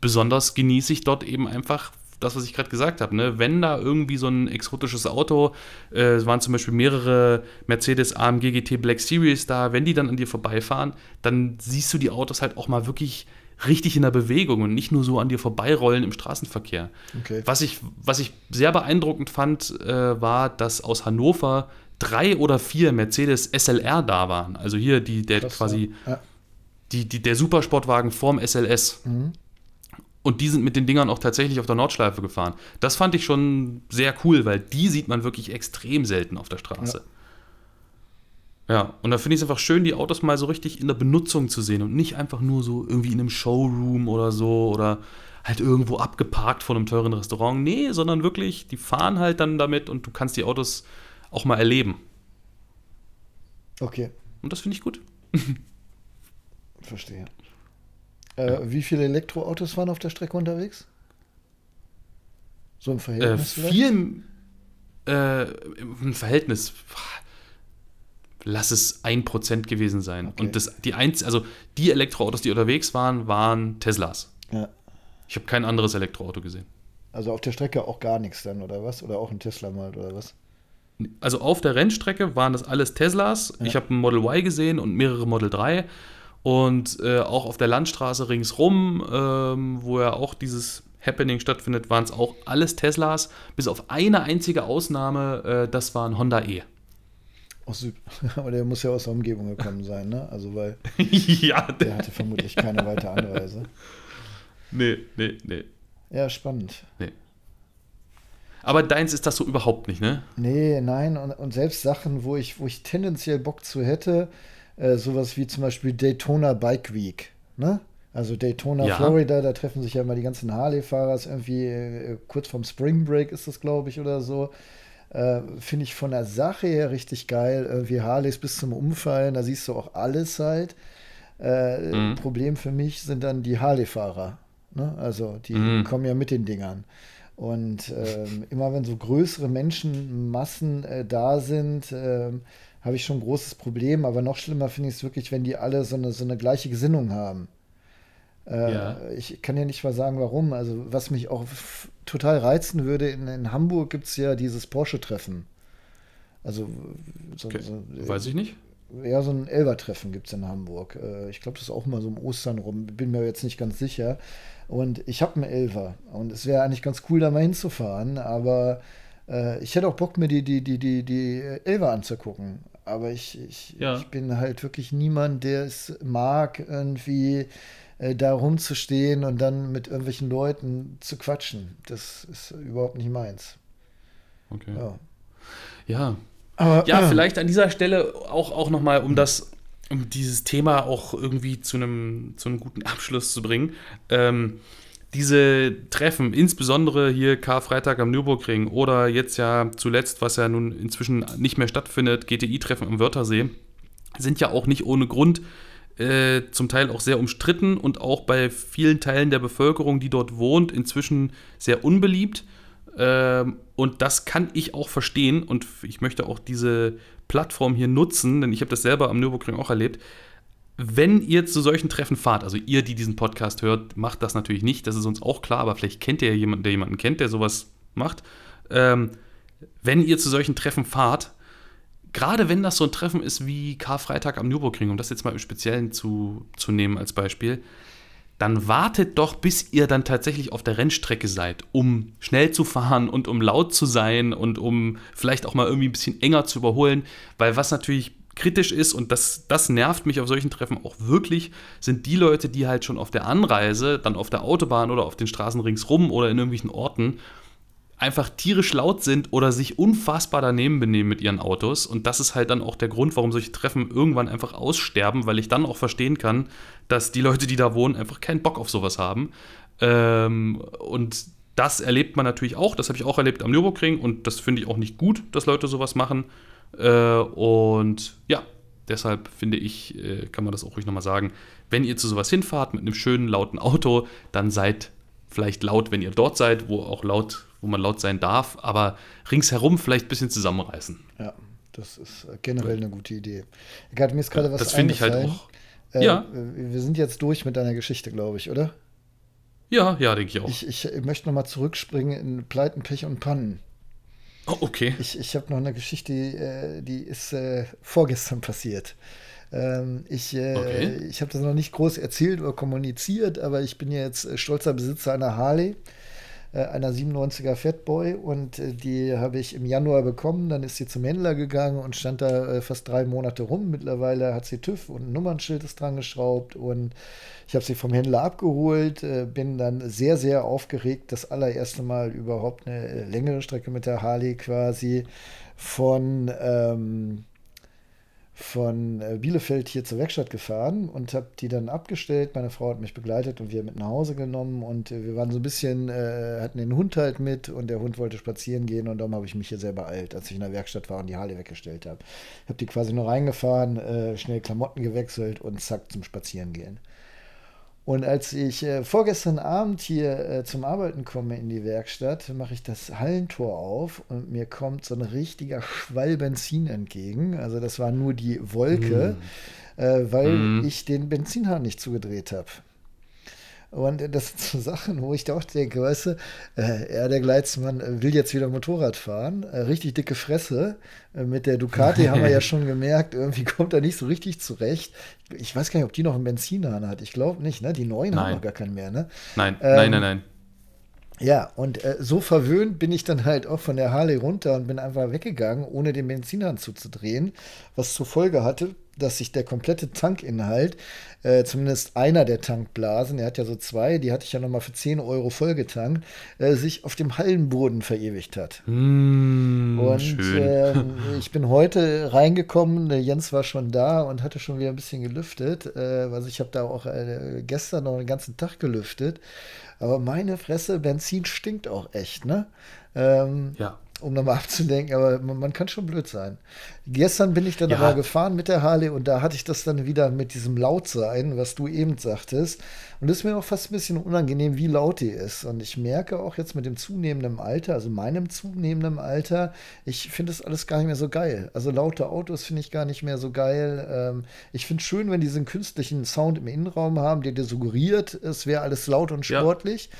besonders genieße ich dort eben einfach das, was ich gerade gesagt habe. Ne? Wenn da irgendwie so ein exotisches Auto, äh, es waren zum Beispiel mehrere Mercedes AMG GT Black Series da, wenn die dann an dir vorbeifahren, dann siehst du die Autos halt auch mal wirklich richtig in der Bewegung und nicht nur so an dir vorbeirollen im Straßenverkehr. Okay. Was, ich, was ich sehr beeindruckend fand, äh, war, dass aus Hannover drei oder vier Mercedes SLR da waren. Also hier die, der Krass, quasi ja. Die, die, der Supersportwagen vorm SLS. Mhm. Und die sind mit den Dingern auch tatsächlich auf der Nordschleife gefahren. Das fand ich schon sehr cool, weil die sieht man wirklich extrem selten auf der Straße. Ja, ja und da finde ich es einfach schön, die Autos mal so richtig in der Benutzung zu sehen und nicht einfach nur so irgendwie in einem Showroom oder so oder halt irgendwo abgeparkt von einem teuren Restaurant. Nee, sondern wirklich, die fahren halt dann damit und du kannst die Autos auch mal erleben. Okay. Und das finde ich gut. Verstehe. Äh, ja. Wie viele Elektroautos waren auf der Strecke unterwegs? So im Verhältnis? Äh, viel äh, im Verhältnis. Lass es ein Prozent gewesen sein. Okay. Und das, die einz also die Elektroautos, die unterwegs waren, waren Teslas. Ja. Ich habe kein anderes Elektroauto gesehen. Also auf der Strecke auch gar nichts dann, oder was? Oder auch ein Tesla mal, oder was? Also auf der Rennstrecke waren das alles Teslas. Ja. Ich habe ein Model Y gesehen und mehrere Model 3. Und äh, auch auf der Landstraße ringsrum, ähm, wo ja auch dieses Happening stattfindet, waren es auch alles Teslas, bis auf eine einzige Ausnahme, äh, das war ein Honda E. Aus Aber der muss ja aus der Umgebung gekommen sein, ne? Also, weil ja, der, der hatte vermutlich keine weite Anreise. Nee, nee, nee. Ja, spannend. Nee. Aber deins ist das so überhaupt nicht, ne? Nee, nein. Und, und selbst Sachen, wo ich, wo ich tendenziell Bock zu hätte, äh, sowas wie zum Beispiel Daytona Bike Week. Ne? Also Daytona, ja. Florida, da treffen sich ja immer die ganzen Harley-Fahrer, irgendwie äh, kurz vorm Spring Break ist das, glaube ich, oder so. Äh, Finde ich von der Sache her richtig geil. Irgendwie Harleys bis zum Umfallen, da siehst du auch alles halt. Äh, mhm. Problem für mich sind dann die Harley-Fahrer. Ne? Also die mhm. kommen ja mit den Dingern. Und ähm, immer wenn so größere Menschenmassen äh, da sind, ähm, habe ich schon ein großes Problem. Aber noch schlimmer finde ich es wirklich, wenn die alle so eine, so eine gleiche Gesinnung haben. Äh, ja. Ich kann ja nicht mal sagen, warum. Also, was mich auch total reizen würde, in, in Hamburg gibt es ja dieses Porsche-Treffen. Also, so, okay. so, weiß ich nicht. Ja, so ein Elber-Treffen gibt es in Hamburg. Äh, ich glaube, das ist auch mal so um Ostern rum. Bin mir jetzt nicht ganz sicher. Und ich habe einen Elver. Und es wäre eigentlich ganz cool, da mal hinzufahren. Aber äh, ich hätte auch Bock, mir die, die, die, die, die Elver anzugucken aber ich, ich, ja. ich bin halt wirklich niemand, der es mag, irgendwie äh, da rumzustehen und dann mit irgendwelchen Leuten zu quatschen. Das ist überhaupt nicht meins. Okay. Ja. Ja, aber, ja äh, vielleicht an dieser Stelle auch, auch nochmal, um das, um dieses Thema auch irgendwie zu einem, zu einem guten Abschluss zu bringen. Ähm, diese Treffen, insbesondere hier Karfreitag am Nürburgring oder jetzt ja zuletzt, was ja nun inzwischen nicht mehr stattfindet, GTI-Treffen am Wörthersee, sind ja auch nicht ohne Grund äh, zum Teil auch sehr umstritten und auch bei vielen Teilen der Bevölkerung, die dort wohnt, inzwischen sehr unbeliebt. Ähm, und das kann ich auch verstehen und ich möchte auch diese Plattform hier nutzen, denn ich habe das selber am Nürburgring auch erlebt wenn ihr zu solchen Treffen fahrt, also ihr, die diesen Podcast hört, macht das natürlich nicht, das ist uns auch klar, aber vielleicht kennt ihr ja jemanden, der jemanden kennt, der sowas macht. Ähm, wenn ihr zu solchen Treffen fahrt, gerade wenn das so ein Treffen ist wie Karfreitag am Nürburgring, um das jetzt mal im Speziellen zu, zu nehmen als Beispiel, dann wartet doch, bis ihr dann tatsächlich auf der Rennstrecke seid, um schnell zu fahren und um laut zu sein und um vielleicht auch mal irgendwie ein bisschen enger zu überholen, weil was natürlich kritisch ist und das, das nervt mich auf solchen Treffen auch wirklich, sind die Leute, die halt schon auf der Anreise, dann auf der Autobahn oder auf den Straßen ringsrum oder in irgendwelchen Orten einfach tierisch laut sind oder sich unfassbar daneben benehmen mit ihren Autos. Und das ist halt dann auch der Grund, warum solche Treffen irgendwann einfach aussterben, weil ich dann auch verstehen kann, dass die Leute, die da wohnen, einfach keinen Bock auf sowas haben. Ähm, und das erlebt man natürlich auch, das habe ich auch erlebt am Nürburgring und das finde ich auch nicht gut, dass Leute sowas machen. Äh, und ja, deshalb finde ich, äh, kann man das auch ruhig nochmal sagen, wenn ihr zu sowas hinfahrt mit einem schönen, lauten Auto, dann seid vielleicht laut, wenn ihr dort seid, wo auch laut, wo man laut sein darf, aber ringsherum vielleicht ein bisschen zusammenreißen. Ja, das ist generell eine gute Idee. Egal, mir ist gerade was Das finde ich halt auch. Äh, ja. Wir sind jetzt durch mit deiner Geschichte, glaube ich, oder? Ja, ja, denke ich auch. Ich, ich möchte nochmal zurückspringen in Pleiten, Pech und Pannen. Oh, okay. Ich, ich habe noch eine Geschichte, die, äh, die ist äh, vorgestern passiert. Ähm, ich äh, okay. ich habe das noch nicht groß erzählt oder kommuniziert, aber ich bin jetzt stolzer Besitzer einer Harley einer 97er Fatboy und äh, die habe ich im Januar bekommen. Dann ist sie zum Händler gegangen und stand da äh, fast drei Monate rum. Mittlerweile hat sie TÜV und ein Nummernschild ist dran geschraubt und ich habe sie vom Händler abgeholt, bin dann sehr, sehr aufgeregt, das allererste Mal überhaupt eine längere Strecke mit der Harley quasi von ähm, von äh, Bielefeld hier zur Werkstatt gefahren und habe die dann abgestellt. Meine Frau hat mich begleitet und wir mit nach Hause genommen und äh, wir waren so ein bisschen, äh, hatten den Hund halt mit und der Hund wollte spazieren gehen und darum habe ich mich hier sehr beeilt, als ich in der Werkstatt war und die Harley weggestellt habe. Ich habe die quasi nur reingefahren, schnell Klamotten gewechselt und zack zum Spazierengehen. Und als ich äh, vorgestern Abend hier äh, zum Arbeiten komme in die Werkstatt, mache ich das Hallentor auf und mir kommt so ein richtiger Schwall Benzin entgegen. Also das war nur die Wolke, mm. äh, weil mm. ich den Benzinhahn nicht zugedreht habe. Und das sind so Sachen, wo ich doch denke, weißt du, äh, er, der Gleitzmann, will jetzt wieder Motorrad fahren. Äh, richtig dicke Fresse. Äh, mit der Ducati haben wir ja schon gemerkt, irgendwie kommt er nicht so richtig zurecht. Ich weiß gar nicht, ob die noch einen Benzinhahn hat. Ich glaube nicht, ne? Die neuen nein. haben noch gar keinen mehr, ne? Nein, ähm, nein, nein, nein. Ja, und äh, so verwöhnt bin ich dann halt auch von der Harley runter und bin einfach weggegangen, ohne den Benzinhahn zuzudrehen, was zur Folge hatte, dass sich der komplette Tankinhalt, äh, zumindest einer der Tankblasen, er hat ja so zwei, die hatte ich ja nochmal für 10 Euro vollgetankt, äh, sich auf dem Hallenboden verewigt hat. Mm, und äh, ich bin heute reingekommen, Jens war schon da und hatte schon wieder ein bisschen gelüftet. Äh, also ich habe da auch äh, gestern noch den ganzen Tag gelüftet. Aber meine Fresse, Benzin stinkt auch echt, ne? Ähm, ja um nochmal abzulenken, aber man, kann schon blöd sein. Gestern bin ich dann ja. aber gefahren mit der Harley und da hatte ich das dann wieder mit diesem Lautsein, was du eben sagtest. Und es ist mir auch fast ein bisschen unangenehm, wie laut die ist. Und ich merke auch jetzt mit dem zunehmenden Alter, also meinem zunehmenden Alter, ich finde das alles gar nicht mehr so geil. Also laute Autos finde ich gar nicht mehr so geil. Ähm, ich finde es schön, wenn die diesen künstlichen Sound im Innenraum haben, der dir suggeriert, es wäre alles laut und sportlich.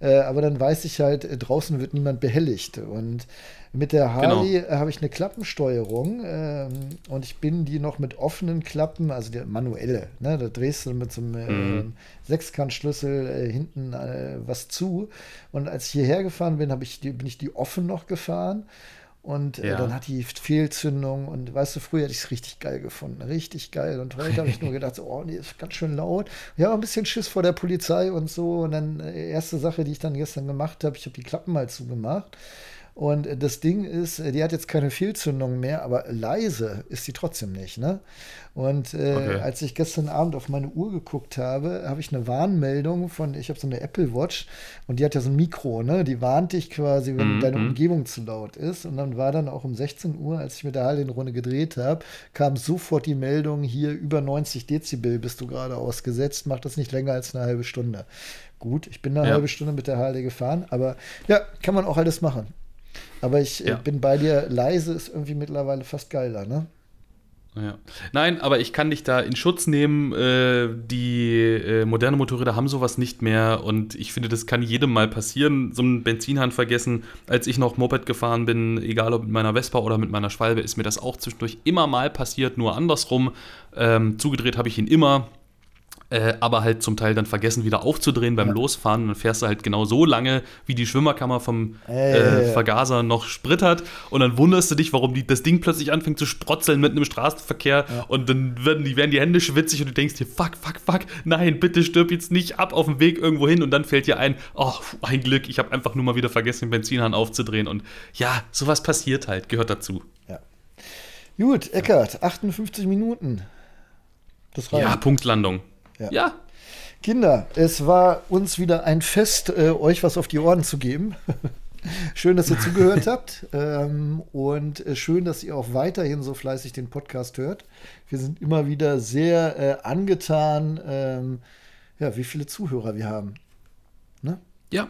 Ja. Äh, aber dann weiß ich halt, draußen wird niemand behelligt. Und mit der Harley genau. habe ich eine Klappensteuerung ähm, und ich bin die noch mit offenen Klappen, also die manuelle. Ne? Da drehst du mit so einem äh, mhm. Sechskantschlüssel äh, hinten äh, was zu. Und als ich hierher gefahren bin, ich die, bin ich die offen noch gefahren. Und äh, ja. dann hat die Fehlzündung und weißt du, früher hätte ich es richtig geil gefunden. Richtig geil. Und heute habe ich nur gedacht, so, oh, nee, ist ganz schön laut. Ja, ein bisschen Schiss vor der Polizei und so. Und dann äh, erste Sache, die ich dann gestern gemacht habe, ich habe die Klappen mal zugemacht. Und das Ding ist, die hat jetzt keine Fehlzündung mehr, aber leise ist sie trotzdem nicht. Ne? Und äh, okay. als ich gestern Abend auf meine Uhr geguckt habe, habe ich eine Warnmeldung von, ich habe so eine Apple Watch und die hat ja so ein Mikro, ne? Die warnt dich quasi, wenn mm deine mhm. Umgebung zu laut ist. Und dann war dann auch um 16 Uhr, als ich mit der Halle Runde gedreht habe, kam sofort die Meldung, hier über 90 Dezibel bist du gerade ausgesetzt, mach das nicht länger als eine halbe Stunde. Gut, ich bin eine ja. halbe Stunde mit der Harley gefahren, aber ja, kann man auch alles machen. Aber ich äh, ja. bin bei dir, leise ist irgendwie mittlerweile fast geiler, ne? Ja. Nein, aber ich kann dich da in Schutz nehmen. Äh, die äh, moderne Motorräder haben sowas nicht mehr und ich finde, das kann jedem mal passieren. So einen Benzinhahn vergessen. Als ich noch Moped gefahren bin, egal ob mit meiner Vespa oder mit meiner Schwalbe, ist mir das auch zwischendurch immer mal passiert, nur andersrum. Ähm, zugedreht habe ich ihn immer. Äh, aber halt zum Teil dann vergessen, wieder aufzudrehen beim ja. Losfahren. Dann fährst du halt genau so lange, wie die Schwimmerkammer vom äh, Vergaser noch Sprit hat. Und dann wunderst du dich, warum die, das Ding plötzlich anfängt zu sprotzeln mitten im Straßenverkehr. Ja. Und dann werden die, werden die Hände schwitzig und du denkst dir, fuck, fuck, fuck, nein, bitte stirb jetzt nicht ab auf dem Weg irgendwo hin. Und dann fällt dir ein, oh, ein Glück, ich habe einfach nur mal wieder vergessen, den Benzinhahn aufzudrehen. Und ja, sowas passiert halt, gehört dazu. Ja. Gut, Eckert, 58 Minuten. Das reicht. Ja, Punktlandung. Ja. ja. Kinder, es war uns wieder ein Fest, äh, euch was auf die Ohren zu geben. schön, dass ihr zugehört habt ähm, und äh, schön, dass ihr auch weiterhin so fleißig den Podcast hört. Wir sind immer wieder sehr äh, angetan, ähm, ja, wie viele Zuhörer wir haben. Ne? Ja.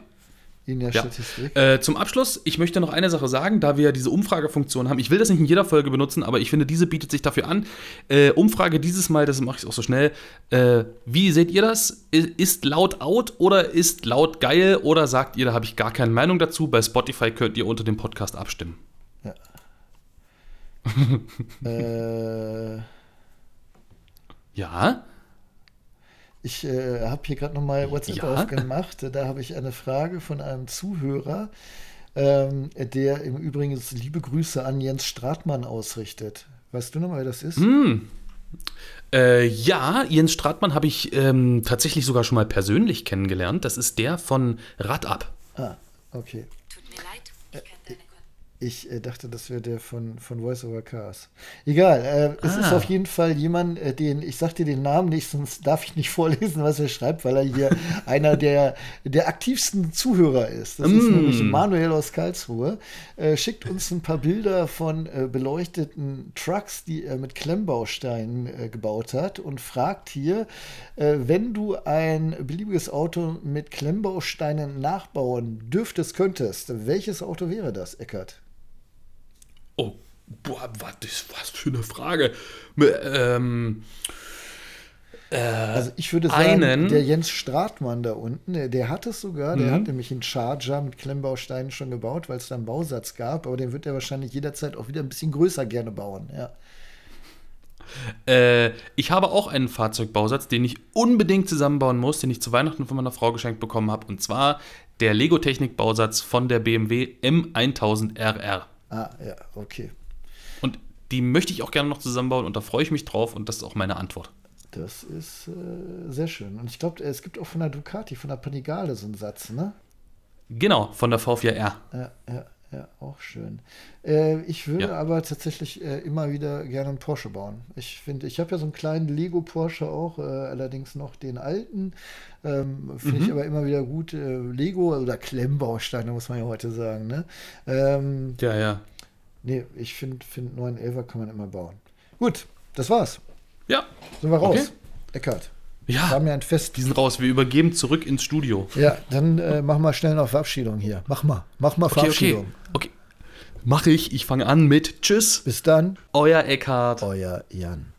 In der ja. Statistik. Äh, zum Abschluss, ich möchte noch eine Sache sagen, da wir diese Umfragefunktion haben. Ich will das nicht in jeder Folge benutzen, aber ich finde, diese bietet sich dafür an. Äh, Umfrage dieses Mal, das mache ich auch so schnell. Äh, wie seht ihr das? Ist laut out oder ist laut geil? Oder sagt ihr, da habe ich gar keine Meinung dazu? Bei Spotify könnt ihr unter dem Podcast abstimmen. Ja. äh. Ja? Ich äh, habe hier gerade nochmal WhatsApp ja. aufgemacht. Da habe ich eine Frage von einem Zuhörer, ähm, der im Übrigen liebe Grüße an Jens Stratmann ausrichtet. Weißt du nochmal, wer das ist? Mm. Äh, ja, Jens Stratmann habe ich ähm, tatsächlich sogar schon mal persönlich kennengelernt. Das ist der von Radab. Ah, okay. Tut mir leid. Ich äh, dachte, das wäre der von, von Voice Over Cars. Egal, äh, es ah. ist auf jeden Fall jemand, äh, den, ich sag dir den Namen nicht, sonst darf ich nicht vorlesen, was er schreibt, weil er hier einer der, der aktivsten Zuhörer ist. Das mm. ist nämlich Manuel aus Karlsruhe. Äh, schickt uns ein paar Bilder von äh, beleuchteten Trucks, die er mit Klemmbausteinen äh, gebaut hat und fragt hier, wenn du ein beliebiges Auto mit Klemmbausteinen nachbauen dürftest, könntest, welches Auto wäre das, Eckert? Oh, boah, was, was für eine Frage. Ähm, äh, also ich würde sagen, einen, der Jens Stratmann da unten, der, der hat es sogar, der mhm. hat nämlich einen Charger mit Klemmbausteinen schon gebaut, weil es da einen Bausatz gab, aber den wird er wahrscheinlich jederzeit auch wieder ein bisschen größer gerne bauen, ja. Äh, ich habe auch einen Fahrzeugbausatz, den ich unbedingt zusammenbauen muss, den ich zu Weihnachten von meiner Frau geschenkt bekommen habe, und zwar der Lego-Technik-Bausatz von der BMW M1000RR. Ah, ja, okay. Und die möchte ich auch gerne noch zusammenbauen und da freue ich mich drauf und das ist auch meine Antwort. Das ist äh, sehr schön. Und ich glaube, es gibt auch von der Ducati, von der Panigale so einen Satz, ne? Genau, von der V4R. Ja, ja, ja, auch schön. Äh, ich würde ja. aber tatsächlich äh, immer wieder gerne einen Porsche bauen. Ich finde, ich habe ja so einen kleinen Lego Porsche auch, äh, allerdings noch den alten. Ähm, finde mhm. ich aber immer wieder gut. Äh, Lego oder Klemmbausteine, muss man ja heute sagen. Ne? Ähm, ja, ja. Nee, ich finde, find 911 kann man immer bauen. Gut, das war's. Ja. Sind wir raus. Okay. Eckart. Ja, war mir ein Fest. Die sind raus. Wir übergeben zurück ins Studio. Ja, dann äh, mach mal schnell noch Verabschiedung hier. Mach mal. Mach mal okay, Verabschiedung. Okay. okay. Mach ich. Ich fange an mit Tschüss. Bis dann. Euer Eckhard. Euer Jan.